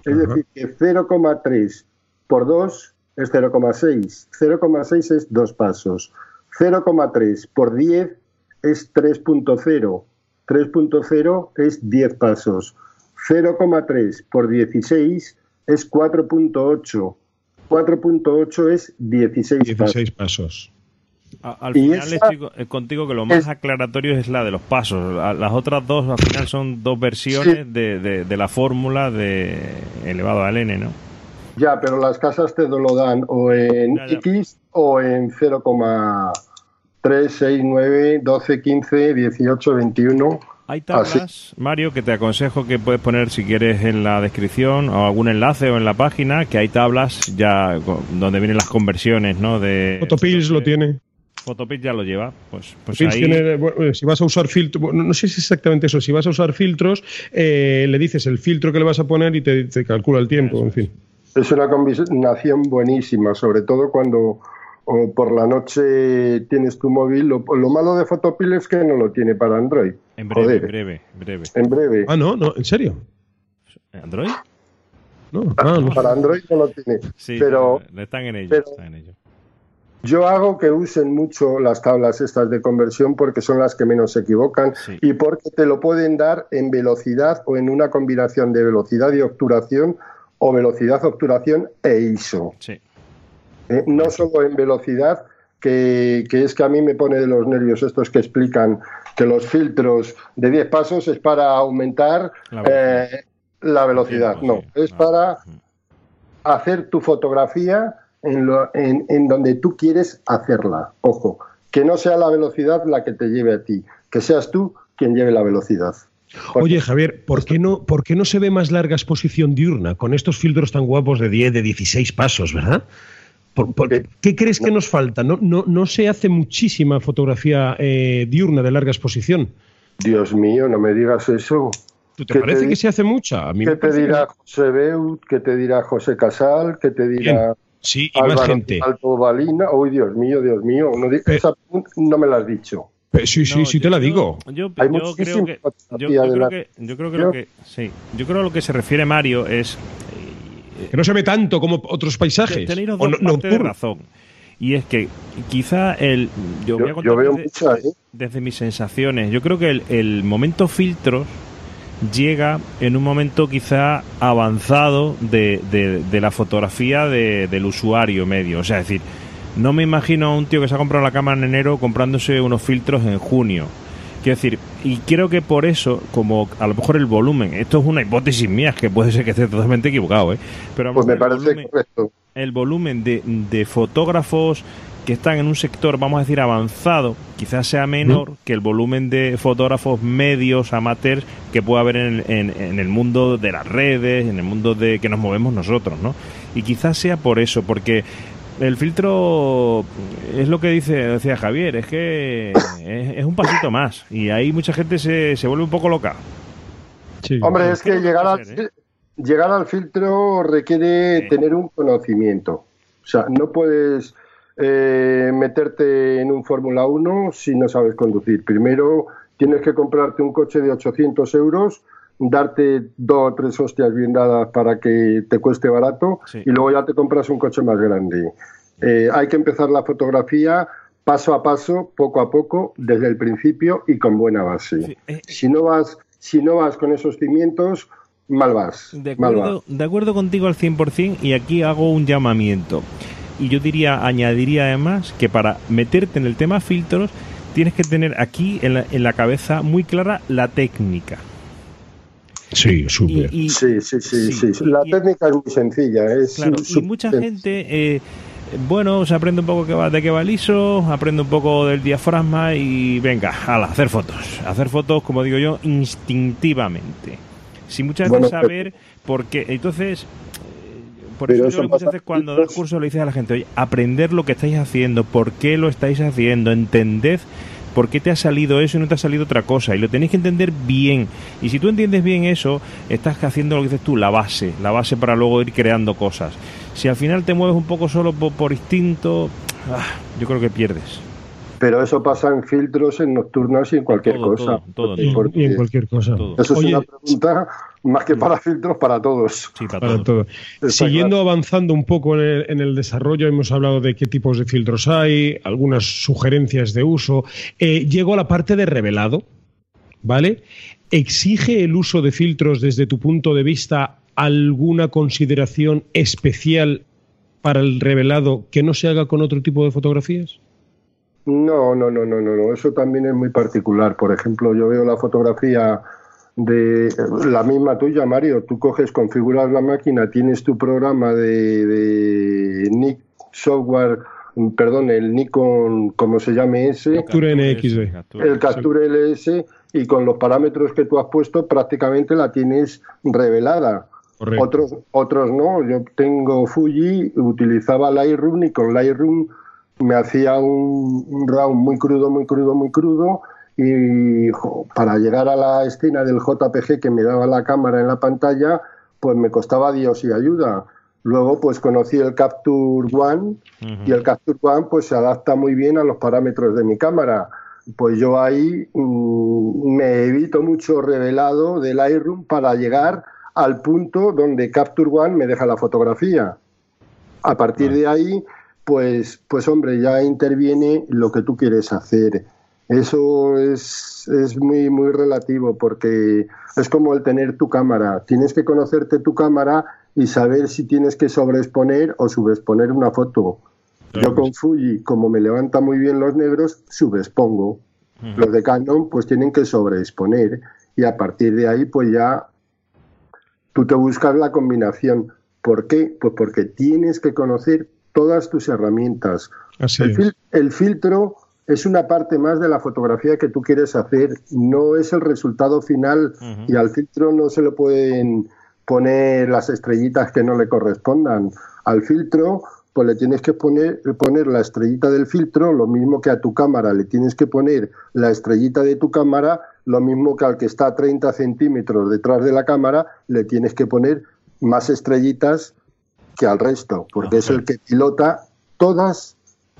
Es decir, que 0,3 por 2 es 0,6. 0,6 es dos pasos. 0,3 por 10 es 3.0. 3.0 es 10 pasos. 0,3 por 16 es 4.8. 4.8 es 16, 16 pasos. Al final estoy eh, contigo que lo más aclaratorio es la de los pasos. Las otras dos al final son dos versiones de, la fórmula de elevado al n, ¿no? Ya, pero las casas te lo dan o en X o en 0,3, 6, 9, 12, 15, 18, 21. Hay tablas, Mario, que te aconsejo que puedes poner si quieres en la descripción o algún enlace o en la página, que hay tablas ya donde vienen las conversiones, ¿no? De lo tiene. Photopix ya lo lleva. Pues, pues ahí... tiene- bueno, si vas a usar filtros, no sé si es exactamente eso, si vas a usar filtros, eh, le dices el filtro que le vas a poner y te, te calcula el tiempo, en fin. Es una combinación buenísima, sobre todo cuando o por la noche tienes tu móvil. Lo, lo malo de Photopil es que no lo tiene para Android. En breve, Joder, en breve, en breve. en breve. Ah, no, no, ¿en serio? ¿Android? No, ah, no. Para Android no lo tiene. Sí, pero están en ello. pero- están en ello. Yo hago que usen mucho las tablas estas de conversión porque son las que menos se equivocan Sí. y porque te lo pueden dar en velocidad o en una combinación de velocidad y obturación o velocidad, obturación e ISO. Sí. ¿eh? no solo en velocidad, que, que es que a mí me pone de los nervios estos que explican que los filtros de 10 pasos es para aumentar La velocidad. eh, la velocidad. Tiempo, No, es para hacer tu fotografía en, lo- en- en donde tú quieres hacerla. Ojo, que no sea la velocidad la que te lleve a ti, que seas tú quien lleve la velocidad. Porque- Oye, Javier, ¿por qué, no, ¿por qué no se ve más larga exposición diurna con estos filtros tan guapos de 10, de 16 pasos, verdad? Por- por- ¿Qué crees que nos falta? No, no, no se hace muchísima fotografía eh, diurna de larga exposición. Dios mío, no me digas eso. ¿Tú te ¿Qué parece te que se hace mucha? A mí me ¿Qué te que dirá. José Beut? ¿Qué te dirá José Casal? ¿Qué te dirá Sí, y más Álvaro gente. Alto Balina? Uy, Dios mío, Dios mío. No, esa pregunta no me la has dicho. Sí, sí, No, sí, yo- te la yo- digo. Yo, Hay yo creo que yo, yo creo la- que yo creo que Yo- lo que sí, yo creo que lo que se refiere Mario es eh, Que no se ve tanto como otros paisajes. tenéis o no- de nocturno. razón. Y es que quizá el yo, voy a Yo, contar yo veo desde, muchas, ¿eh? desde mis sensaciones. Yo creo que el, el momento filtros llega en un momento quizá avanzado de, de- de la fotografía de- del usuario medio. O sea, es decir, no me imagino a un tío que se ha comprado la cámara en enero comprándose unos filtros en junio. Quiero decir, y creo que por eso, como a lo mejor el volumen, esto es una hipótesis mía, que puede ser que esté totalmente equivocado, ¿eh? Pero Pues me el parece volumen- correcto. el volumen de, de fotógrafos que están en un sector, vamos a decir, avanzado, quizás sea menor que el volumen de fotógrafos medios, amateurs, que puede haber en, en- en el mundo de las redes, en el mundo de que nos movemos nosotros, ¿no? Y quizás sea por eso, porque el filtro es lo que dice decía Javier, es que es, es un pasito más y ahí mucha gente se, se vuelve un poco loca. Sí. Hombre, es que llegar al, ser, ¿eh? llegar al filtro requiere Sí. tener un conocimiento. O sea, no puedes eh, meterte en un Fórmula 1 si no sabes conducir. Primero tienes que comprarte un coche de 800 euros, darte dos o tres hostias bien dadas para que te cueste barato Sí. y luego ya te compras un coche más grande. Eh, hay que empezar la fotografía paso a paso, poco a poco, desde el principio y con buena base. Sí, eh, Si no vas, si no vas con esos cimientos, mal vas. De mal acuerdo, de acuerdo contigo al 100% y aquí hago un llamamiento. Y yo diría, añadiría además que para meterte en el tema filtros tienes que tener aquí en la, en la cabeza muy clara la técnica. Sí, súper. Sí, sí, sí, sí, La y- técnica es muy sencilla. Es claro, y su- mucha gente, eh, bueno, se aprende un poco que va, de qué va el ISO, aprende un poco del diafragma y venga, ala, hacer fotos. Hacer fotos, como digo yo, instintivamente. Sin muchas veces Bueno, saber por qué. Entonces, eh, por Pero eso, eso yo muchas veces cuando das curso le dices a la gente, oye, aprender lo que estáis haciendo, por qué lo estáis haciendo, entended por qué te ha salido eso y no te ha salido otra cosa. Y lo tenéis que entender bien. Y si tú entiendes bien eso, estás haciendo lo que dices tú, la base, la base para luego ir creando cosas. Si al final te mueves un poco solo por, por instinto, ah, yo creo que pierdes. Pero eso pasa en filtros, en nocturnas y en cualquier Todo, cosa. todo, todo, Y- en cualquier cosa. Todo. Eso es Oye, una pregunta más que para filtros, para todos. Sí, para, para todo. todo. Está Siguiendo avanzando un poco en el, en el desarrollo, hemos hablado de qué tipos de filtros hay, algunas sugerencias de uso. Eh, llego a la parte de revelado, ¿vale? ¿Exige el uso de filtros desde tu punto de vista alguna consideración especial para el revelado que no se haga con otro tipo de fotografías? No, no, no, no, no, no. Eso también es muy particular. Por ejemplo, yo veo la fotografía de la misma tuya, Mario. Tú coges, configuras la máquina, tienes tu programa de, de Nick Software, perdón, el Nikon, como se llame ese, NXD. Captura. el Capture LS, y con los parámetros que tú has puesto, prácticamente la tienes revelada. Correcto. Otros, otros no. Yo tengo Fuji, utilizaba Lightroom y con Lightroom me hacía un, round muy crudo, muy crudo, muy crudo y para llegar a la escena del JPG que me daba la cámara en la pantalla, pues me costaba Dios y ayuda. Luego pues conocí el Capture One y el Capture One pues se adapta muy bien a los parámetros de mi cámara. Pues yo ahí mm, me evito mucho revelado del Lightroom para llegar al punto donde Capture One me deja la fotografía. A partir de ahí, pues, pues hombre, ya interviene lo que tú quieres hacer. Eso es, es muy, muy relativo porque es como el tener tu cámara. Tienes que conocerte tu cámara y saber si tienes que sobreexponer o subexponer una foto. Yo con Fuji, como me levanta muy bien los negros, subexpongo. Los de Canon pues tienen que sobreexponer y a partir de ahí pues ya tú te buscas la combinación. ¿Por qué? Pues porque tienes que conocer todas tus herramientas. el, filtro es una parte más de la fotografía que tú quieres hacer, no es el resultado final y al filtro no se le pueden poner las estrellitas que no le correspondan. Al filtro pues le tienes que poner, poner la estrellita del filtro, lo mismo que a tu cámara le tienes que poner la estrellita de tu cámara, lo mismo que al que está a 30 centímetros detrás de la cámara, le tienes que poner más estrellitas que al resto, porque es el que pilota todas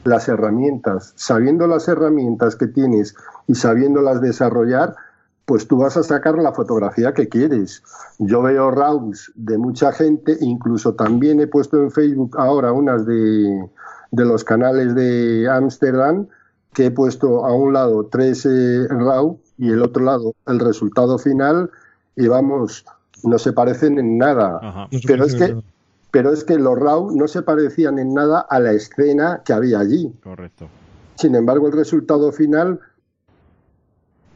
las herramientas. Sabiendo las herramientas que tienes y sabiéndolas desarrollar, pues tú vas a sacar la fotografía que quieres. Yo veo RAWs de mucha gente, incluso también he puesto en Facebook ahora unas de, de los canales de Ámsterdam, que he puesto a un lado tres eh, RAW y el otro lado el resultado final, y vamos, no se parecen en nada. pero es que pero es que los RAW no se parecían en nada a la escena que había allí. Correcto. Sin embargo, el resultado final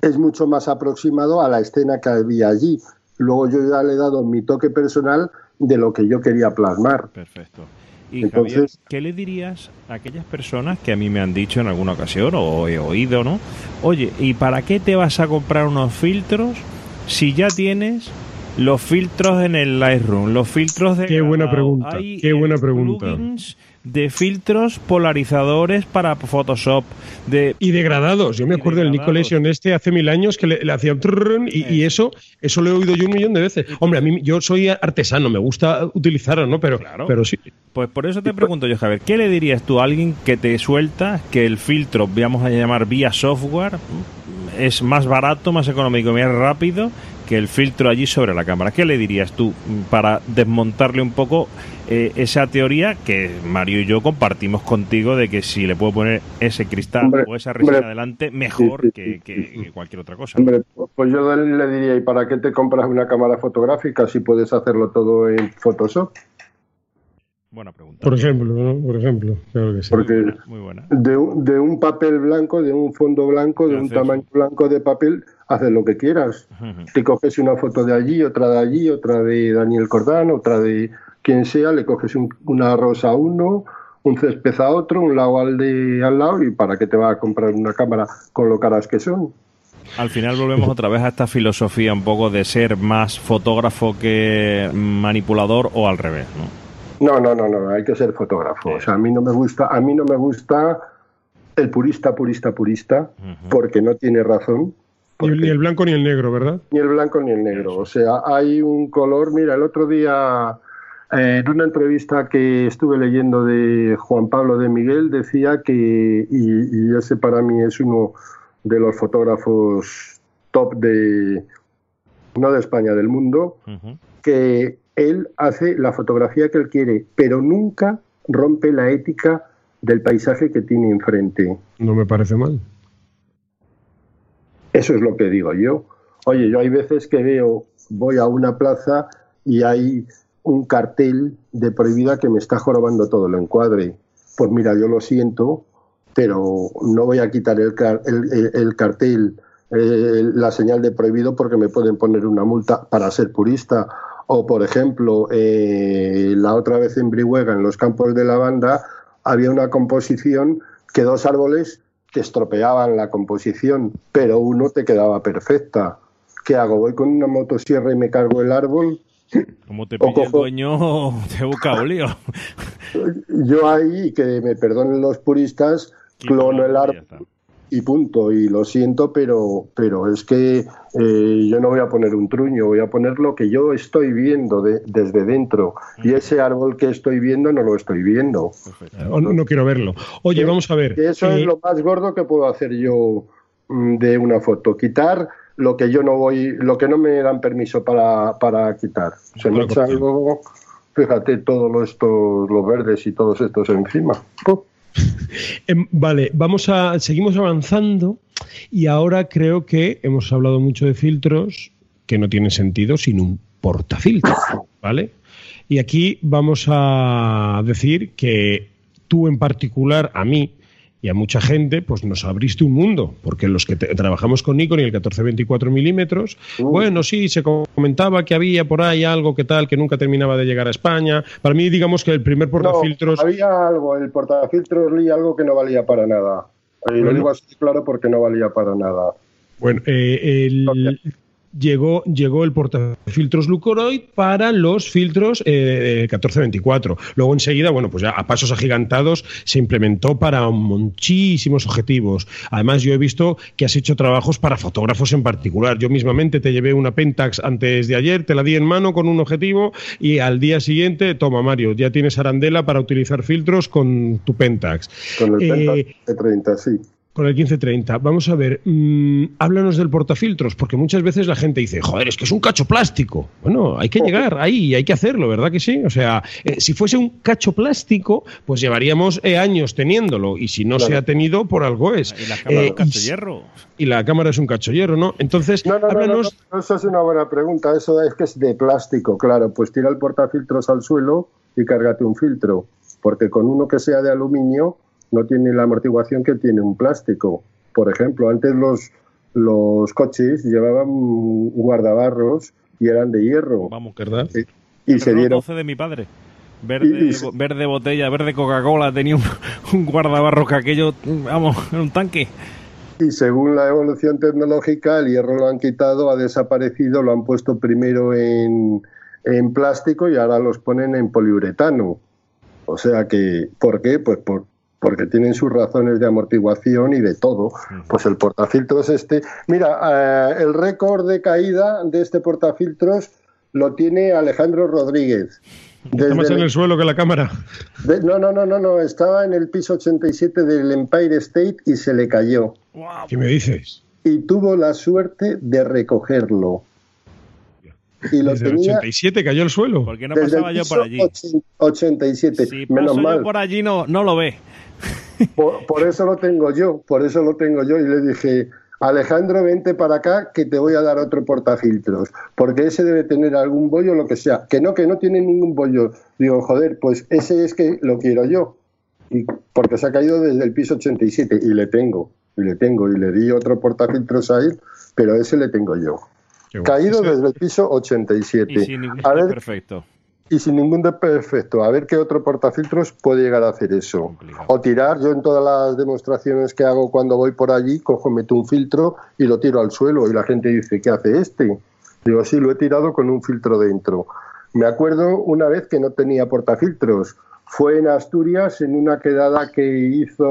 es mucho más aproximado a la escena que había allí. Luego yo ya le he dado mi toque personal de lo que yo quería plasmar. Perfecto. Y Entonces, ¿qué le dirías a aquellas personas que a mí me han dicho en alguna ocasión o he oído, ¿no? Oye, ¿y para qué te vas a comprar unos filtros si ya tienes los filtros en el Lightroom, los filtros de Qué buena pregunta. qué buena pregunta de filtros polarizadores para Photoshop. De, y degradados. Yo me acuerdo del Nicolesion este hace mil años que le, hacía un y, y, eso, eso lo he oído yo un millón de veces. Hombre, a mí yo soy artesano, me gusta utilizarlo, ¿no? Pero, pero sí. Pues por eso te pregunto yo, Javier, ¿qué le dirías tú a alguien que te suelta que el filtro, vamos a llamar vía software, es más barato, más económico, más rápido que el filtro allí sobre la cámara. ¿Qué le dirías tú para desmontarle un poco eh, esa teoría que Mario y yo compartimos contigo de que si le puedo poner ese cristal o esa resina adelante, mejor que, cualquier otra cosa? Hombre, pues yo le diría, ¿y para qué te compras una cámara fotográfica si puedes hacerlo todo en Photoshop? Buena pregunta. Por ejemplo, ¿no? Por ejemplo, claro que sí. Porque muy buena. De, de, un papel blanco, de un fondo blanco, de un tamaño blanco de papel, haces lo que quieras. Te coges una foto de allí, otra de allí, otra de Daniel Cordán, otra de quien sea, le coges una rosa a uno, un césped a otro, un lado al de al lado, y para qué te va a comprar una cámara con lo caras que son. Al final volvemos otra vez a esta filosofía un poco de ser más fotógrafo que manipulador o al revés, ¿no? No, no, no, no, hay que ser fotógrafo. O sea, a mí no me gusta, a mí no me gusta el purista, purista, purista, porque no tiene razón. Ni el blanco ni el negro, ¿verdad? Ni el blanco ni el negro. O sea, hay un color. Mira, el otro día, eh, en una entrevista que estuve leyendo de Juan Pablo de Miguel, decía que, y, ese para mí es uno de los fotógrafos top de, no de España, del mundo, que él hace la fotografía que él quiere, pero nunca rompe la ética del paisaje que tiene enfrente. No me parece mal. Eso es lo que digo yo. Oye, yo hay veces que veo, voy a una plaza y hay un cartel de prohibida que me está jorobando todo el encuadre. Pues mira, yo lo siento, pero no voy a quitar el, el, cartel, eh, la señal de prohibido porque me pueden poner una multa para ser purista o, por ejemplo, eh, la otra vez en Brihuega, en los campos de lavanda, había una composición que dos árboles te estropeaban la composición, pero uno te quedaba perfecta. ¿Qué hago? ¿Voy con una motosierra y me cargo el árbol? Como te pide el dueño, *laughs* te busca lío. Yo ahí, que me perdonen los puristas, clono el árbol y punto. Y lo siento, pero, pero es que eh, yo no voy a poner un truño, voy a poner lo que yo estoy viendo desde dentro. Y ese árbol que estoy viendo no lo estoy viendo. No, quiero verlo. Oye, vamos a ver. eso es eh, lo más gordo que puedo hacer yo mm, de una foto. Quitar lo que yo no voy, lo que no me dan permiso para, para quitar. Se me echa algo, fíjate, todos estos, los verdes y todos estos encima. Em, vale, vamos a. Seguimos avanzando y ahora creo que hemos hablado mucho de filtros que no tienen sentido sin un portafiltro, *laughs* ¿vale? Y aquí vamos a decir que tú en particular, a mí, y a mucha gente, pues nos abriste un mundo, porque los que trabajamos con Nikon y el 14-24 milímetros, bueno, sí, se comentaba que había por ahí algo que tal, que nunca terminaba de llegar a España. Para mí, digamos que el primer portafiltros... había algo, el portafiltros leí algo que no valía para nada. Y lo digo así claro porque no valía para nada. Bueno, eh, el llegó, llegó el portafiltros Lucoroid para los filtros eh, 1424. Luego enseguida, bueno, pues ya a pasos agigantados se implementó para muchísimos objetivos. Además, yo he visto que has hecho trabajos para fotógrafos en particular. Yo mismamente te llevé una Pentax antes de ayer, te la di en mano con un objetivo y al día siguiente, toma Mario, ya tienes arandela para utilizar filtros con tu Pentax. Con el Pentax de 30, sí. Con el 1530. Vamos a ver, mmm, háblanos del portafiltros, porque muchas veces la gente dice, joder, es que es un cacho plástico. Bueno, hay que llegar ahí, hay que hacerlo, ¿verdad que sí? O sea, eh, si fuese un cacho plástico, pues llevaríamos eh, años teniéndolo, y si no se ha tenido, por algo es. Y la cámara es un cacho hierro. Y la cámara es un cacho hierro, ¿no? Entonces, no, no, háblanos... No, eso es una buena pregunta, eso es que es de plástico, claro, pues tira el portafiltros al suelo y cárgate un filtro, porque con uno que sea de aluminio no tiene la amortiguación que tiene un plástico. Por ejemplo, antes los, los coches llevaban guardabarros y eran de hierro. Vamos, ¿verdad? Y, se dieron. de mi padre. Verde, verde botella, verde Coca-Cola, tenía un, *laughs* un guardabarro que aquello, vamos, era un tanque. Y según la evolución tecnológica, el hierro lo han quitado, ha desaparecido, lo han puesto primero en, en plástico y ahora los ponen en poliuretano. O sea que, ¿por qué? Pues por, porque tienen sus razones de amortiguación y de todo. Pues el portafiltros este, mira, eh, el récord de caída de este portafiltros lo tiene Alejandro Rodríguez. Está más en el suelo que la cámara. no, no, no, no, no, estaba en el piso 87 del Empire State y se le cayó. ¿Qué me dices? Y tuvo la suerte de recogerlo. Y lo desde tenía, 87 cayó el suelo. ¿Por qué no pasaba yo por allí? 87, si menos mal. Yo por allí no, no lo ve. Por, eso lo tengo yo, por eso lo tengo yo. Y le dije, Alejandro, vente para acá que te voy a dar otro portafiltros, porque ese debe tener algún bollo, lo que sea. Que no, que no tiene ningún bollo. Digo, joder, pues ese es que lo quiero yo. Y porque se ha caído desde el piso 87 y le tengo, y le tengo, y le di otro portafiltros a él, pero ese le tengo yo. Caído desde el piso 87. Y a ver, perfecto y sin ningún defecto. A ver qué otro portafiltros puede llegar a hacer eso. O tirar, yo en todas las demostraciones que hago cuando voy por allí, cojo, meto un filtro y lo tiro al suelo y la gente dice, ¿qué hace este? Digo, sí, lo he tirado con un filtro dentro. Me acuerdo una vez que no tenía portafiltros. Fue en Asturias, en una quedada que hizo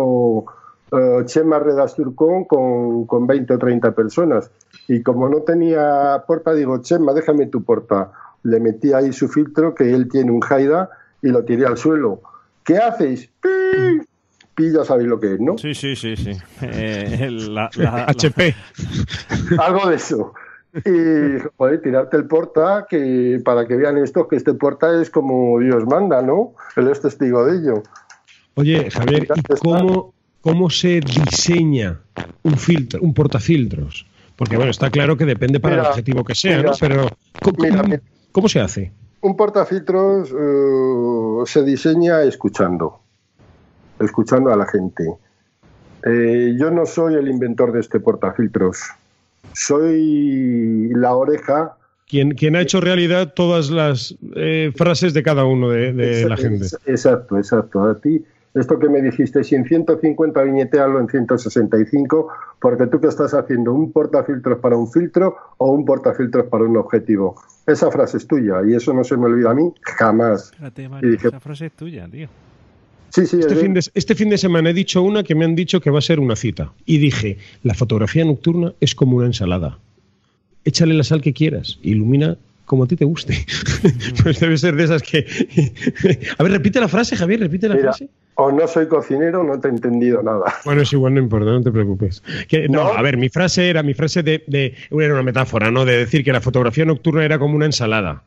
uh, Chema Redasturcón con, con 20 o 30 personas. Y como no tenía porta, digo, Chema, déjame tu porta le metí ahí su filtro, que él tiene un Haida, y lo tiré al suelo. ¿Qué hacéis? ¡Pi! ya sabéis lo que es, ¿no? Sí, sí, sí, sí. *laughs* Eh, HP. *laughs* *laughs* Algo de eso. Y, joder, tirarte el porta, que para que vean esto, que este porta es como Dios manda, ¿no? Él es testigo de ello. Oye, Javier, ¿y cómo, cómo se diseña un filtro, un portafiltros? Porque, bueno, está claro que depende para el objetivo que sea, ¿no? Pero, ¿Cómo se hace? Un portafiltros uh, se diseña escuchando, escuchando a la gente. Eh, yo no soy el inventor de este portafiltros, soy la oreja. Quien, quien ha hecho realidad todas las eh, frases de cada uno de, la gente. Exacto, exacto. A ti Esto que me dijiste, si en 150 viñetearlo en 165, porque tú que estás haciendo un portafiltros para un filtro o un portafiltros para un objetivo. Esa frase es tuya y eso no se me olvida a mí jamás. esa frase es tuya, tío. Sí, sí, este, fin de, este fin de semana he dicho una que me han dicho que va a ser una cita. Y dije, la fotografía nocturna es como una ensalada. Échale la sal que quieras, ilumina como a ti te guste. *laughs* pues debe ser de esas que... *laughs* a ver, repite la frase, Javier, repite la frase. O no soy cocinero, no te he entendido nada. *laughs* Bueno, es igual, no importa, no te preocupes. no, a ver, mi frase era, mi frase de, de, era una metáfora, ¿no? De decir que la fotografía nocturna era como una ensalada.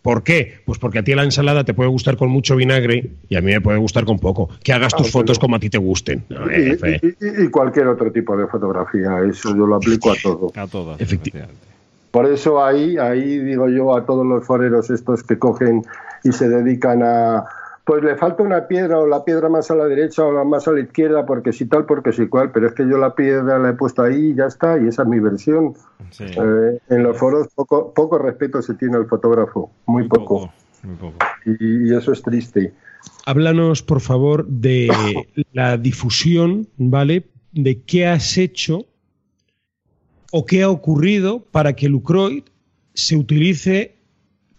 ¿Por qué? Pues porque a ti la ensalada te puede gustar con mucho vinagre y a mí me puede gustar con poco. Que hagas tus ah, fotos como a ti te gusten. y, cualquier otro tipo de fotografía, eso yo lo aplico a todo. *laughs* A todas. Efectivamente. Por eso ahí, ahí digo yo a todos los foreros estos que cogen y se dedican a, pues le falta una piedra o la piedra más a la derecha o la más a la izquierda porque si tal, porque si cual, pero es que yo la piedra la he puesto ahí y ya está, y esa es mi versión. Eh, en los foros poco, poco respeto se tiene al fotógrafo, muy, poco. Y, y, eso es triste. Háblanos, por favor, de *laughs* la difusión, ¿vale? De qué has hecho o qué ha ocurrido para que Lucroid se utilice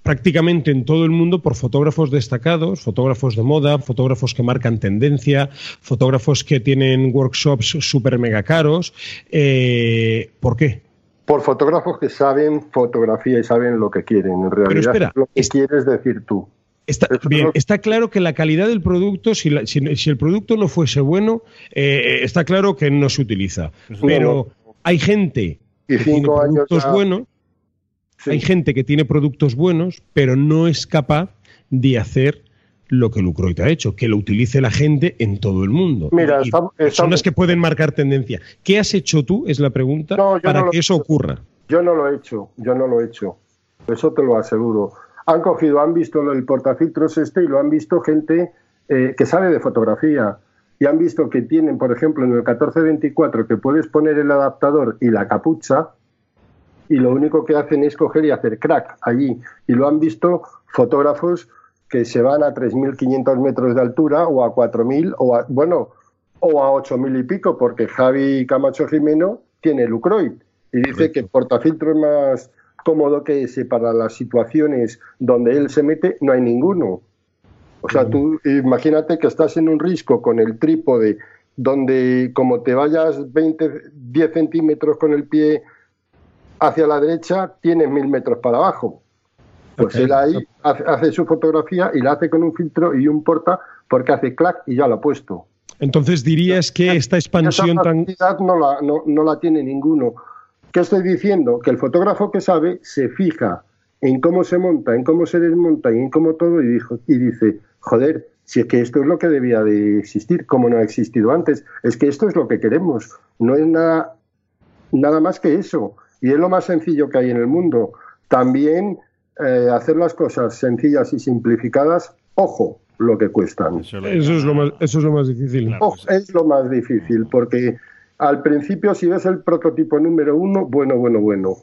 prácticamente en todo el mundo por fotógrafos destacados, fotógrafos de moda, fotógrafos que marcan tendencia, fotógrafos que tienen workshops súper mega caros. Eh, ¿Por qué? Por fotógrafos que saben fotografía y saben lo que quieren. En realidad, lo que quieres decir tú. Está, bien, está claro que la calidad del producto, si, el producto no fuese bueno, eh, está claro que no se utiliza. Pero hay gente que tiene productos buenos, hay gente que tiene productos buenos, pero no es capaz de hacer lo que Lucroit ha hecho, que lo utilice la gente en todo el mundo. Mira, personas que pueden marcar tendencia. ¿Qué has hecho tú? Es la pregunta para que eso ocurra. Yo no lo he hecho, yo no lo he hecho. Eso te lo aseguro. Han cogido, han visto el portafiltros este y lo han visto gente eh, que sabe de fotografía y han visto que tienen, por ejemplo, en el 1424 que puedes poner el adaptador y la capucha y lo único que hacen es coger y hacer crack allí. Y lo han visto fotógrafos que se van a 3.500 metros de altura o a 4.000 o a, bueno, o a 8.000 y pico, porque Javi Camacho Jimeno tiene Lucroid y dice que el portafiltro es más cómodo que ese para las situaciones donde él se mete, no hay ninguno. O sea, tú imagínate que estás en un risco con el trípode donde como te vayas 20, 10 centímetros con el pie hacia la derecha, tienes mil metros para abajo. Pues él ahí hace, su fotografía y la hace con un filtro y un porta porque hace clac y ya lo ha puesto. Entonces dirías que esta expansión tan... No la, no, no la tiene ninguno. ¿Qué estoy diciendo? Que el fotógrafo que sabe se fija en cómo se monta, en cómo se desmonta y en cómo todo y, dijo, y dice, joder, si es que esto es lo que debía de existir, como no ha existido antes, es que esto es lo que queremos, no es nada, nada más que eso, y es lo más sencillo que hay en el mundo. También eh, hacer las cosas sencillas y simplificadas, ojo, lo que cuestan. Eso, es, lo más, eso es lo más difícil. es lo más difícil, porque al principio si ves el prototipo número uno, bueno, bueno, bueno,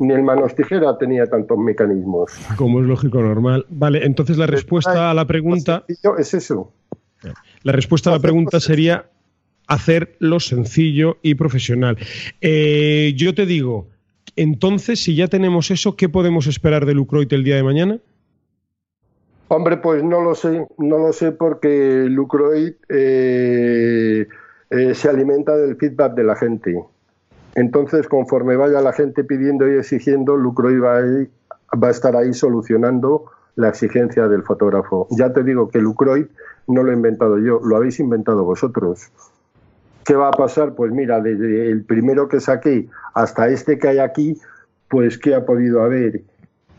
ni el manos tijera tenía tantos mecanismos. Como es lógico, normal. Vale, entonces la respuesta a la pregunta... Es eso. La respuesta a la pregunta sería hacerlo sencillo y profesional. Eh, yo te digo, entonces, si ya tenemos eso, ¿qué podemos esperar de Lucroit el día de mañana? Hombre, pues no lo sé, no lo sé porque Lucroid eh, eh, se alimenta del feedback de la gente. Entonces, conforme vaya la gente pidiendo y exigiendo, Lucroid va a, estar ahí solucionando la exigencia del fotógrafo. Ya te digo que Lucroid no lo he inventado yo, lo habéis inventado vosotros. ¿Qué va a pasar? Pues mira, desde el primero que saqué hasta este que hay aquí, pues que ha podido haber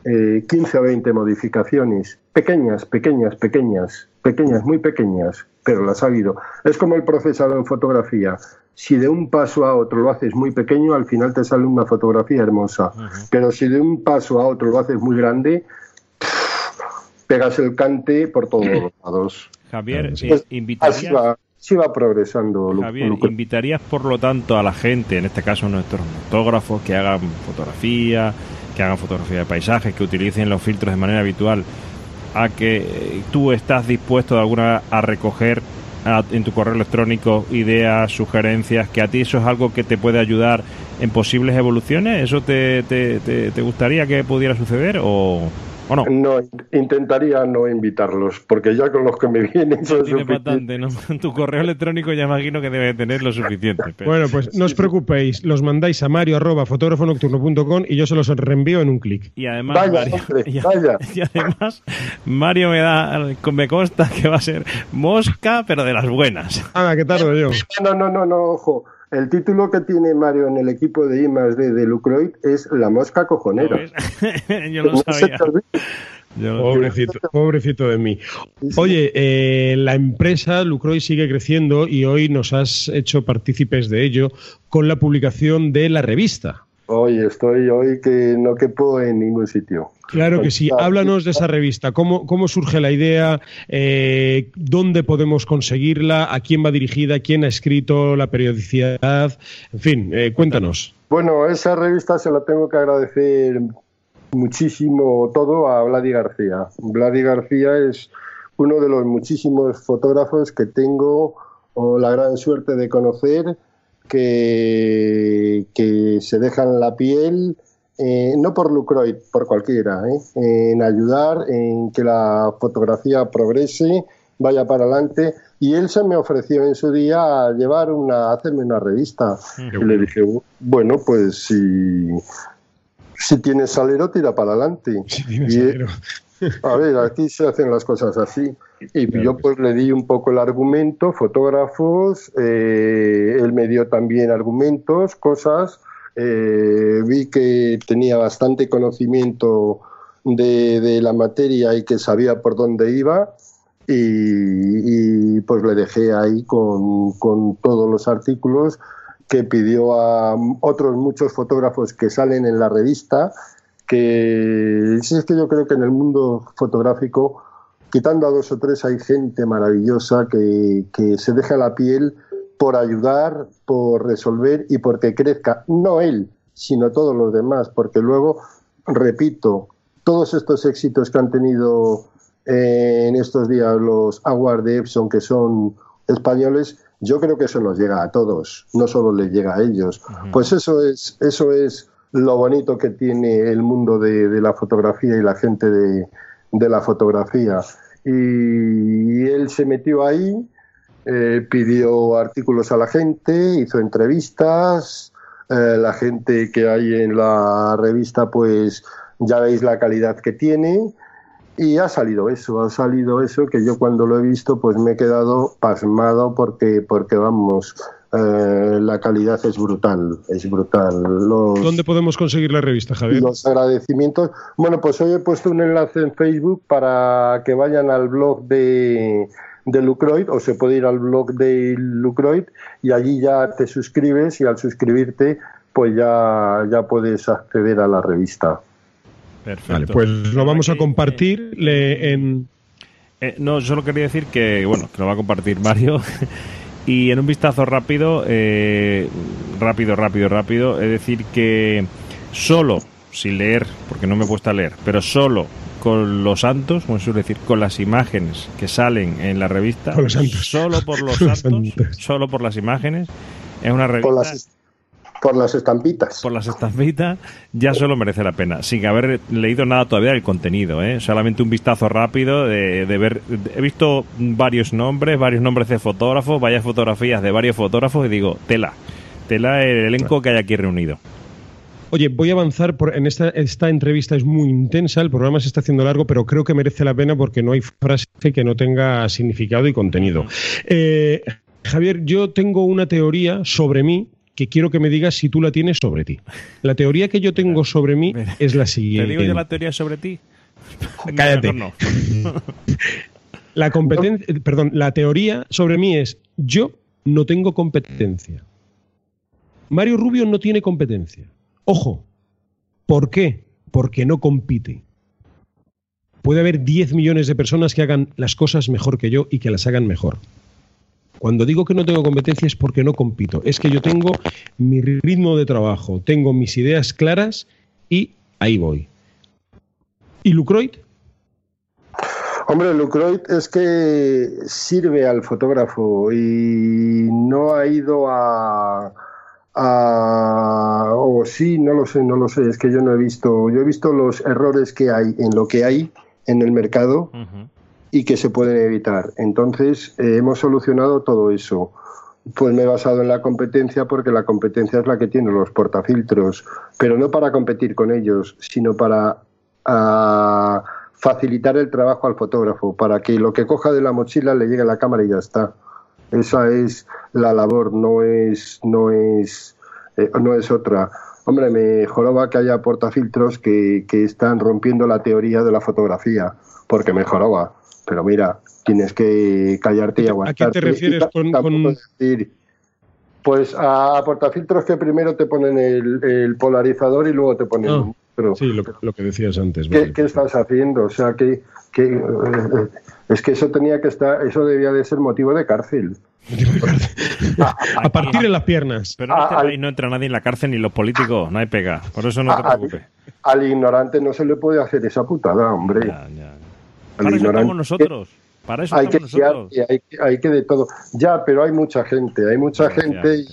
15 eh, o 20 modificaciones, pequeñas, pequeñas, pequeñas, pequeñas, muy pequeñas, pero las ha habido. Es como el procesado en fotografía si de un paso a otro lo haces muy pequeño, al final te sale una fotografía hermosa. Pero si de un paso a otro lo haces muy grande, pegas el cante por todos los lados. Javier, pues, invitarías... Así va, progresando. Javier, ¿invitarías por lo tanto a la gente, en este caso nuestros fotógrafos, que hagan fotografía, que hagan fotografía de paisajes, que utilicen los filtros de manera habitual, a que tú estás dispuesto de alguna a recoger en tu correo electrónico ideas, sugerencias, que a ti eso es algo que te puede ayudar en posibles evoluciones? ¿Eso te, te, te gustaría que pudiera suceder o, no? intentaría no invitarlos, porque ya con los que me vienen son tiene bastante, ¿no? *laughs* Tu correo electrónico ya imagino que debe tener lo suficiente. Bueno, pues no os preocupéis, los mandáis a mario arroba y yo se los reenvío en un clic. Y además, Mario, *laughs* y, además, Mario me da, me consta que va a ser mosca, pero de las buenas. Ah, ¿qué tardo yo? No, no, no, no, ojo. El título que tiene Mario en el equipo de I D de Lucroid es La mosca cojonera. *laughs* Yo lo sabía. pobrecito, pobrecito de mí. Oye, eh, la empresa Lucroid sigue creciendo y hoy nos has hecho partícipes de ello con la publicación de la revista. Hoy estoy hoy que no quepo en ningún sitio. Claro que sí. Háblanos de esa revista. ¿Cómo, cómo surge la idea? Eh, ¿Dónde podemos conseguirla? ¿A quién va dirigida? ¿Quién ha escrito la periodicidad? En fin, eh, cuéntanos. Bueno, esa revista se la tengo que agradecer muchísimo todo a Vladi García. Vladi García es uno de los muchísimos fotógrafos que tengo la gran suerte de conocer que, que se dejan la piel, eh, no por Lucroid, por cualquiera, ¿eh? en ayudar, en que la fotografía progrese, vaya para adelante. Y él se me ofreció en su día a llevar una, hacerme una revista. Y le dije, bueno, pues si, si tienes salero, tira para adelante. *laughs* *laughs* A ver, aquí se hacen las cosas así. Y yo pues le di un poco el argumento, fotógrafos, eh, él me dio también argumentos, cosas. Eh, vi que tenía bastante conocimiento de, la materia y que sabía por dónde iba. Y, pues le dejé ahí con, con todos los artículos que pidió a otros muchos fotógrafos que salen en la revista que sí es que yo creo que en el mundo fotográfico, quitando a dos o tres, hay gente maravillosa que, se deja la piel por ayudar, por resolver y porque crezca, no él, sino todos los demás, porque luego, repito, todos estos éxitos que han tenido eh, en estos días los Aguas de Epson, que son españoles, yo creo que eso nos llega a todos, no solo les llega a ellos. Pues eso es, eso es lo bonito que tiene el mundo de, la fotografía y la gente de, la fotografía. Y, él se metió ahí, eh, pidió artículos a la gente, hizo entrevistas, eh, la gente que hay en la revista pues ya veis la calidad que tiene y ha salido eso, ha salido eso que yo cuando lo he visto pues me he quedado pasmado porque, porque vamos, eh, la calidad es brutal, es brutal. ¿Dónde podemos conseguir la revista, Javier? Los agradecimientos. Bueno, pues hoy he puesto un enlace en Facebook para que vayan al blog de, de Lucroid o se puede ir al blog de Lucroid y allí ya te suscribes y al suscribirte pues ya, ya puedes acceder a la revista. Perfecto. pues lo vamos a compartir en... Eh, no, solo quería decir que, bueno, que lo va a compartir Mario. *laughs* Y en un vistazo rápido, eh, rápido, rápido, rápido, es decir que solo, sin leer, porque no me he puesto a leer, pero solo con los santos, como suele decir, con las imágenes que salen en la revista, solo por *laughs* los, santos, solo por las imágenes, es una revista por las estampitas. Por las estampitas ya solo merece la pena, sin haber leído nada todavía del contenido, ¿eh? solamente un vistazo rápido de, ver. He visto varios nombres, varios nombres de fotógrafos, varias fotografías de varios fotógrafos y digo, tela, tela el elenco que hay aquí reunido. Oye, voy a avanzar por, en esta, esta entrevista es muy intensa, el programa se está haciendo largo, pero creo que merece la pena porque no hay frase que no tenga significado y contenido. Eh, Javier, yo tengo una teoría sobre mí que quiero que me digas si tú la tienes sobre ti. La teoría que yo tengo sobre mí es la siguiente. ¿Te digo yo la teoría sobre ti? *laughs* Cállate. La competencia, perdón, la teoría sobre mí es yo no tengo competencia. Mario Rubio no tiene competencia. Ojo, ¿por qué? Porque no compite. Puede haber 10 millones de personas que hagan las cosas mejor que yo y que las hagan mejor. Cuando digo que no tengo competencia es porque no compito. Es que yo tengo mi ritmo de trabajo, tengo mis ideas claras y ahí voy. ¿Y Lucroid? Hombre, Lucroid es que sirve al fotógrafo y no ha ido a, o sí, no lo sé, no lo sé, es que yo no he visto, yo he visto los errores que hay en lo que hay en el mercado y que se pueden evitar. Entonces, eh, hemos solucionado todo eso. Pues me he basado en la competencia porque la competencia es la que tiene los portafiltros, pero no para competir con ellos, sino para ah, facilitar el trabajo al fotógrafo, para que lo que coja de la mochila le llegue a la cámara y ya está. Esa es la labor, no es, no es, eh, no es otra. Hombre, me joroba que haya portafiltros que, que están rompiendo la teoría de la fotografía, porque me joroba. Pero mira, tienes que callarte y aguantarte. ¿A qué te refieres con, pues a portafiltros que primero te ponen el, polarizador y luego te ponen ah, sí, lo, que decías antes. ¿Qué, estás haciendo? O sea, que, eh, es que eso tenía que estar, eso debía de ser motivo de cárcel. *laughs* a partir de las piernas. Pero ahí no entra nadie en la cárcel ni los políticos, no hay pega. Por eso no te preocupes. Al, ignorante no se le puede hacer esa putada, hombre. Ya, Para eso estamos nosotros. Para eso hay que, nosotros. Hay, que de todo. Ya, pero hay mucha gente, hay mucha gente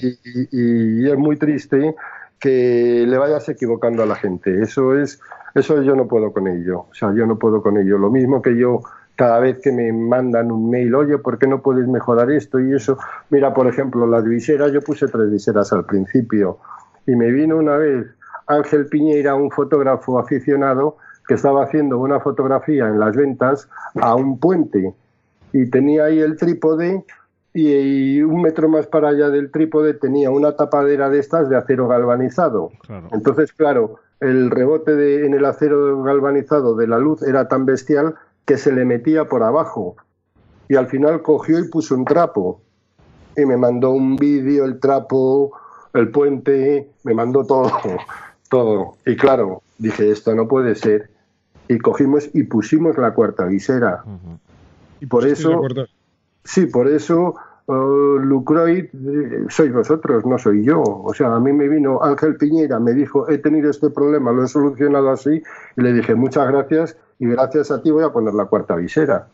y, es muy triste que le vayas equivocando a la gente. Eso es, eso yo no puedo con ello. O sea, yo no puedo con ello. Lo mismo que yo cada vez que me mandan un mail, oye, ¿por qué no puedes mejorar esto y eso? Mira, por ejemplo, las viseras, yo puse tres viseras al principio y me vino una vez Ángel Piñeira, un fotógrafo aficionado, que estaba haciendo una fotografía en las ventas a un puente y tenía ahí el trípode y, un metro más para allá del trípode tenía una tapadera de estas de acero galvanizado. Entonces, claro, el rebote de, en el acero galvanizado de la luz era tan bestial que se le metía por abajo. Y al final cogió y puso un trapo. Y me mandó un vídeo, el trapo, el puente, me mandó todo, *laughs* todo. Y claro, dije, esto no puede ser. Y cogimos y pusimos la cuarta visera. Y por eso, sí, por eso uh, Lucroid sois vosotros, no soy yo. O sea, a mí me vino Ángel Piñera, me dijo, he tenido este problema, lo he solucionado así, y le dije, muchas gracias, y gracias a ti voy a poner la cuarta visera.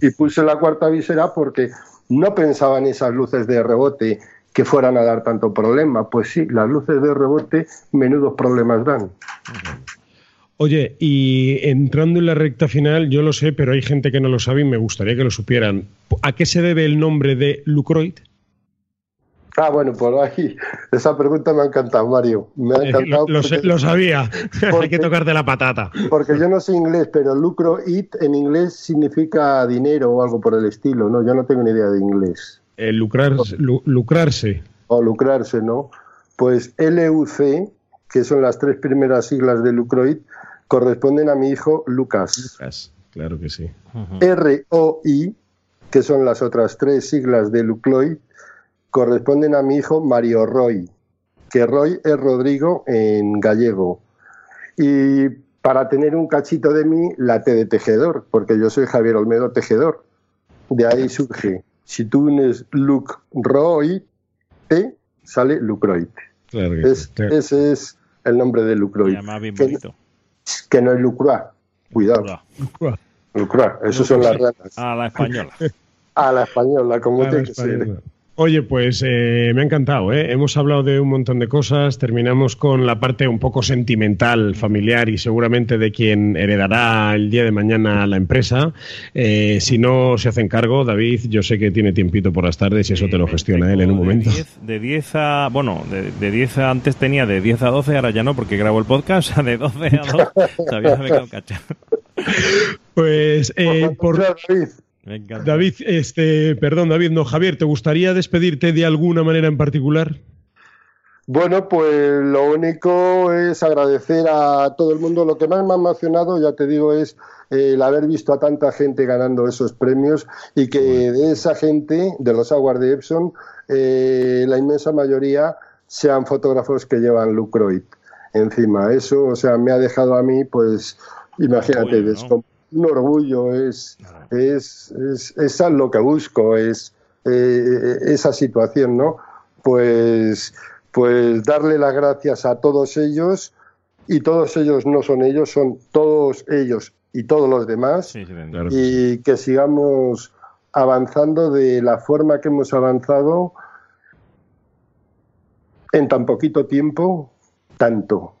Y puse la cuarta visera porque no pensaba en esas luces de rebote que fueran a dar tanto problema. Pues sí, las luces de rebote menudos problemas dan. Oye, y entrando en la recta final, yo lo sé, pero hay gente que no lo sabe y me gustaría que lo supieran. ¿A qué se debe el nombre de Lucroid? Ah, bueno, por ahí. Esa pregunta me ha encantado, Mario. Me ha eh, encantado. lo, sabía. *laughs* Hay que tocarte la patata. Porque yo no sé inglés, pero lucro it en inglés significa dinero o algo por el estilo, ¿no? Yo no tengo ni idea de inglés. El lucrarse, lucrarse. O lucrarse, ¿no? Pues LUC, que son las tres primeras siglas de Lucroid, corresponden a mi hijo Lucas. Lucas, claro que sí. ROI, que son las otras tres siglas de Lucroid, corresponden a mi hijo Mario Roy, que Roy es Rodrigo en gallego. Y para tener un cachito de mí, la T de tejedor, porque yo soy Javier Olmedo Tejedor. De ahí surge. Si tú unes Luc Roy, T, sale Lucroid. Claro Ese es el nombre de Lucroid. Que, que, no es Lucroa. Cuidado. Lucroa. Eso son las ratas. A la española. A *laughs* la española, como tiene que ser. Oye, pues eh, me ha encantado. ¿eh? Hemos hablado de un montón de cosas. Terminamos con la parte un poco sentimental, familiar y seguramente de quien heredará el día de mañana la empresa. Eh, si no se hacen cargo, David, yo sé que tiene tiempito por las tardes y eso te lo gestiona él en un momento. De 10 a. Bueno, de 10 a. Antes tenía de 10 a 12, ahora ya no, porque grabo el podcast. *laughs* De 12 a 2. Todavía me quedado Pues, por. David, este, perdón, David, no, Javier, ¿te gustaría despedirte de alguna manera en particular? Bueno, pues lo único es agradecer a todo el mundo. Lo que más me ha emocionado, ya te digo, es el haber visto a tanta gente ganando esos premios y que de esa gente, de los Awards de Epson, eh, la inmensa mayoría sean fotógrafos que llevan Lucroid encima. Eso, o sea, me ha dejado a mí, pues, imagínate, un orgullo, es, es, es, lo que busco, es eh, esa situación, ¿no? Pues, pues darle las gracias a todos ellos y todos ellos no son ellos, son todos ellos y todos los demás, Sí, sí, Claro. y que sigamos avanzando de la forma que hemos avanzado en tan poquito tiempo, tanto.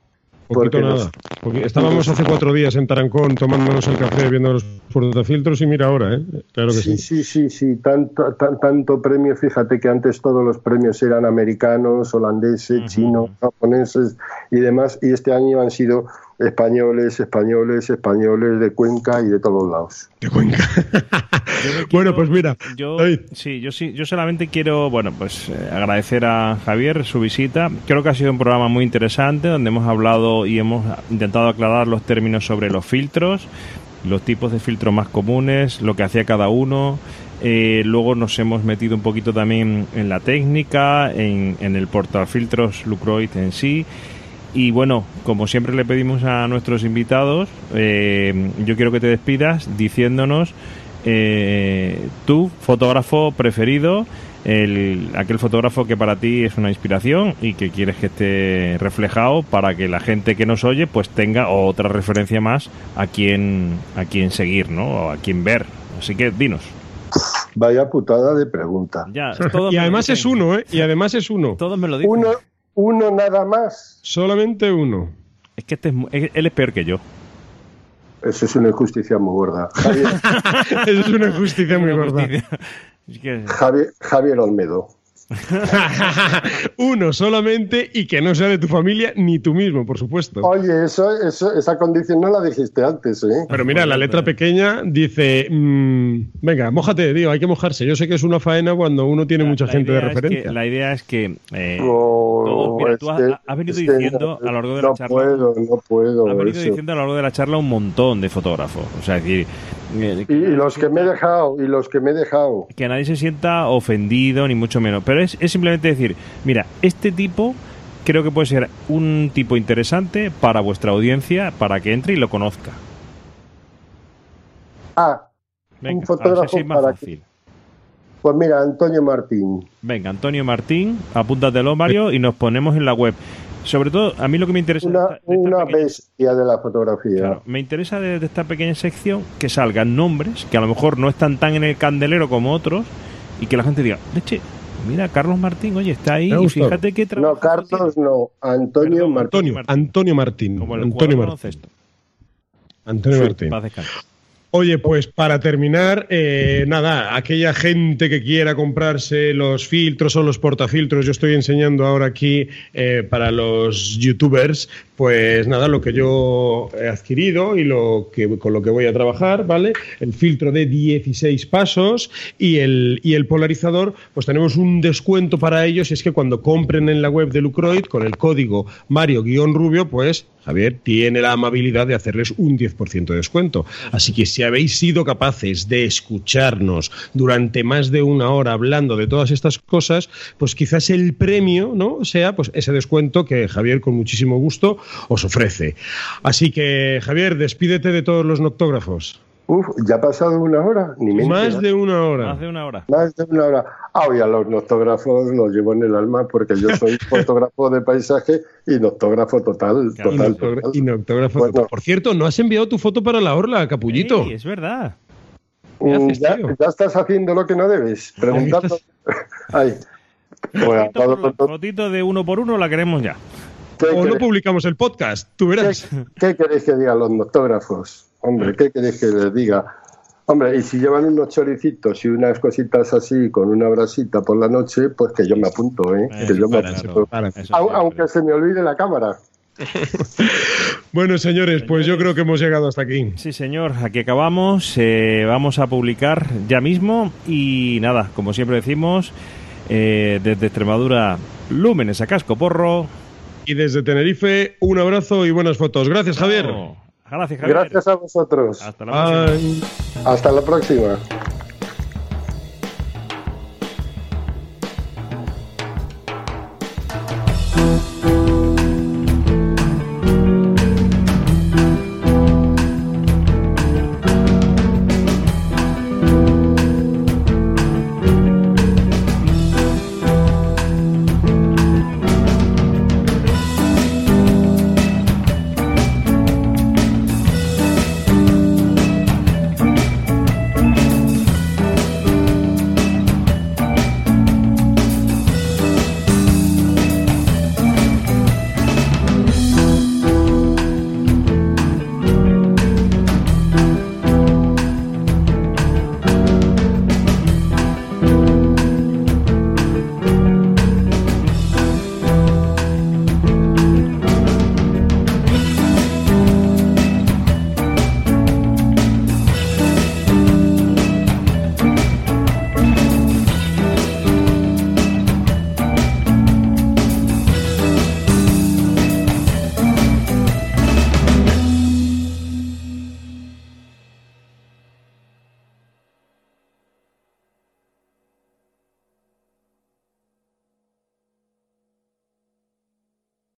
Poquito Porque nada. nos- Porque estábamos hace cuatro días en Tarancón tomándonos el café, viendo los portafiltros y mira ahora, ¿eh? Claro que sí. Sí, sí, sí, sí, tanto, tan- tanto premio, fíjate que antes todos los premios eran americanos, holandeses, chinos, japoneses y demás, y este año han sido españoles, españoles, españoles de Cuenca y de todos lados. De Cuenca. *laughs* Bueno, pues mira. Yo, David. sí, yo sí, yo solamente quiero, bueno, pues eh, agradecer a Javier su visita. Creo que ha sido un programa muy interesante donde hemos hablado y hemos intentado aclarar los términos sobre los filtros, los tipos de filtros más comunes, lo que hacía cada uno. Eh, luego nos hemos metido un poquito también en la técnica, en, en el portafiltros Lucroid en sí. Y bueno, como siempre le pedimos a nuestros invitados, eh, yo quiero que te despidas diciéndonos eh, tu fotógrafo preferido, el, aquel fotógrafo que para ti es una inspiración y que quieres que esté reflejado para que la gente que nos oye pues tenga otra referencia más a quien, a quien seguir, ¿no? O a quien ver. Así que dinos. Vaya putada de pregunta. Ya, *laughs* y además dicen. es uno, ¿eh? Y además es uno. Todos me lo dicen. Uno, uno nada más. Solamente uno. Es que este es él es peor que yo. Eso es una injusticia muy gorda. *laughs* Javier, Eso es una injusticia muy gorda. Javier, Javier Olmedo. *laughs* uno solamente y que no sea de tu familia ni tú mismo, por supuesto. Oye, eso, eso, esa condición no la dijiste antes, ¿eh? Pero mira, la letra pequeña dice, mm, venga, mójate, digo, hay que mojarse. Yo sé que es una faena cuando uno tiene La- mucha la gente de idea es que- referencia. la idea es que. eh, No, todo- mira, tú es has, que- has venido que diciendo no, a lo largo de no la charla. puedo, no puedo. has venido eso. diciendo a lo largo de la charla un montón de fotógrafos. O sea, es decir. Y, y los que me he dejado, y los que me he dejado. que nadie se sienta ofendido, ni mucho menos. Pero es, es simplemente decir, mira, este tipo creo que puede ser un tipo interesante para vuestra audiencia, para que entre y lo conozca. Ah, Venga, Un fotógrafo si más para fácil. pues mira, Antonio Martín. Venga, Antonio Martín, apúntatelo, Mario, y nos ponemos en la web. Sobre todo, a mí lo que me interesa... de Una, esta- de esta una pequeña- bestia de la fotografía. Claro, me interesa de, de esta pequeña sección que salgan nombres que a lo mejor no están tan en el candelero como otros y que la gente diga, leche, mira, Carlos Martín, oye, está ahí y fíjate qué trabajo. No, Carlos no, Antonio Perdón, Martín. Antonio, Antonio Martín. Como el Antonio Martín. Antonio Sí, Martín. Oye, pues para terminar, eh, nada, aquella gente que quiera comprarse los filtros o los portafiltros, yo estoy enseñando ahora aquí eh, para los youtubers, pues nada, lo que yo he adquirido y lo que, con lo que voy a trabajar, ¿vale? El filtro de 16 pasos y el, y el polarizador, pues tenemos un descuento para ellos y es que cuando compren en la web de Lucroid con el código Mario-Rubio, pues Javier tiene la amabilidad de hacerles un 10% de descuento. Así que si habéis sido capaces de escucharnos durante más de una hora hablando de todas estas cosas, pues quizás el premio, ¿no? sea pues ese descuento que Javier con muchísimo gusto os ofrece. Así que Javier, despídete de todos los noctógrafos. Uf, ya ha pasado una hora, ni me he Más de una hora. Más de una hora. Más de una hora. Ah, y a los noctógrafos los llevo en el alma porque yo soy *laughs* fotógrafo de paisaje y noctógrafo total. Claro. Y total, total. y noctógrafo. Bueno. Por cierto, ¿no has enviado tu foto para la orla, Capullito? Ey, es verdad. ¿Qué Mm, haces, ya, estás haciendo lo que no debes. *laughs* Preguntando. Ay. Pues, Fotito, todo- por- todo- fotito de uno por uno la queremos ya. ¿qué, O no publicamos el podcast, tú verás. qué- qué queréis que digan los noctógrafos? Hombre, ¿qué queréis que les diga? Hombre, y si llevan unos choricitos y unas cositas así con una brasita por la noche, pues que yo me apunto, ¿eh? Eh, que yo me apunto. para. Aunque se me olvide la cámara. *laughs* Bueno, señores, pues yo creo que hemos llegado hasta aquí. Sí, señor, aquí acabamos. eh, vamos a publicar ya mismo. Y nada, como siempre decimos, eh, desde Extremadura, lúmenes a casco porro. Y desde Tenerife, un abrazo y buenas fotos. Gracias, Javier. Oh, Gracias, Javier. Gracias a vosotros. Hasta la próxima. Bye. Hasta la próxima.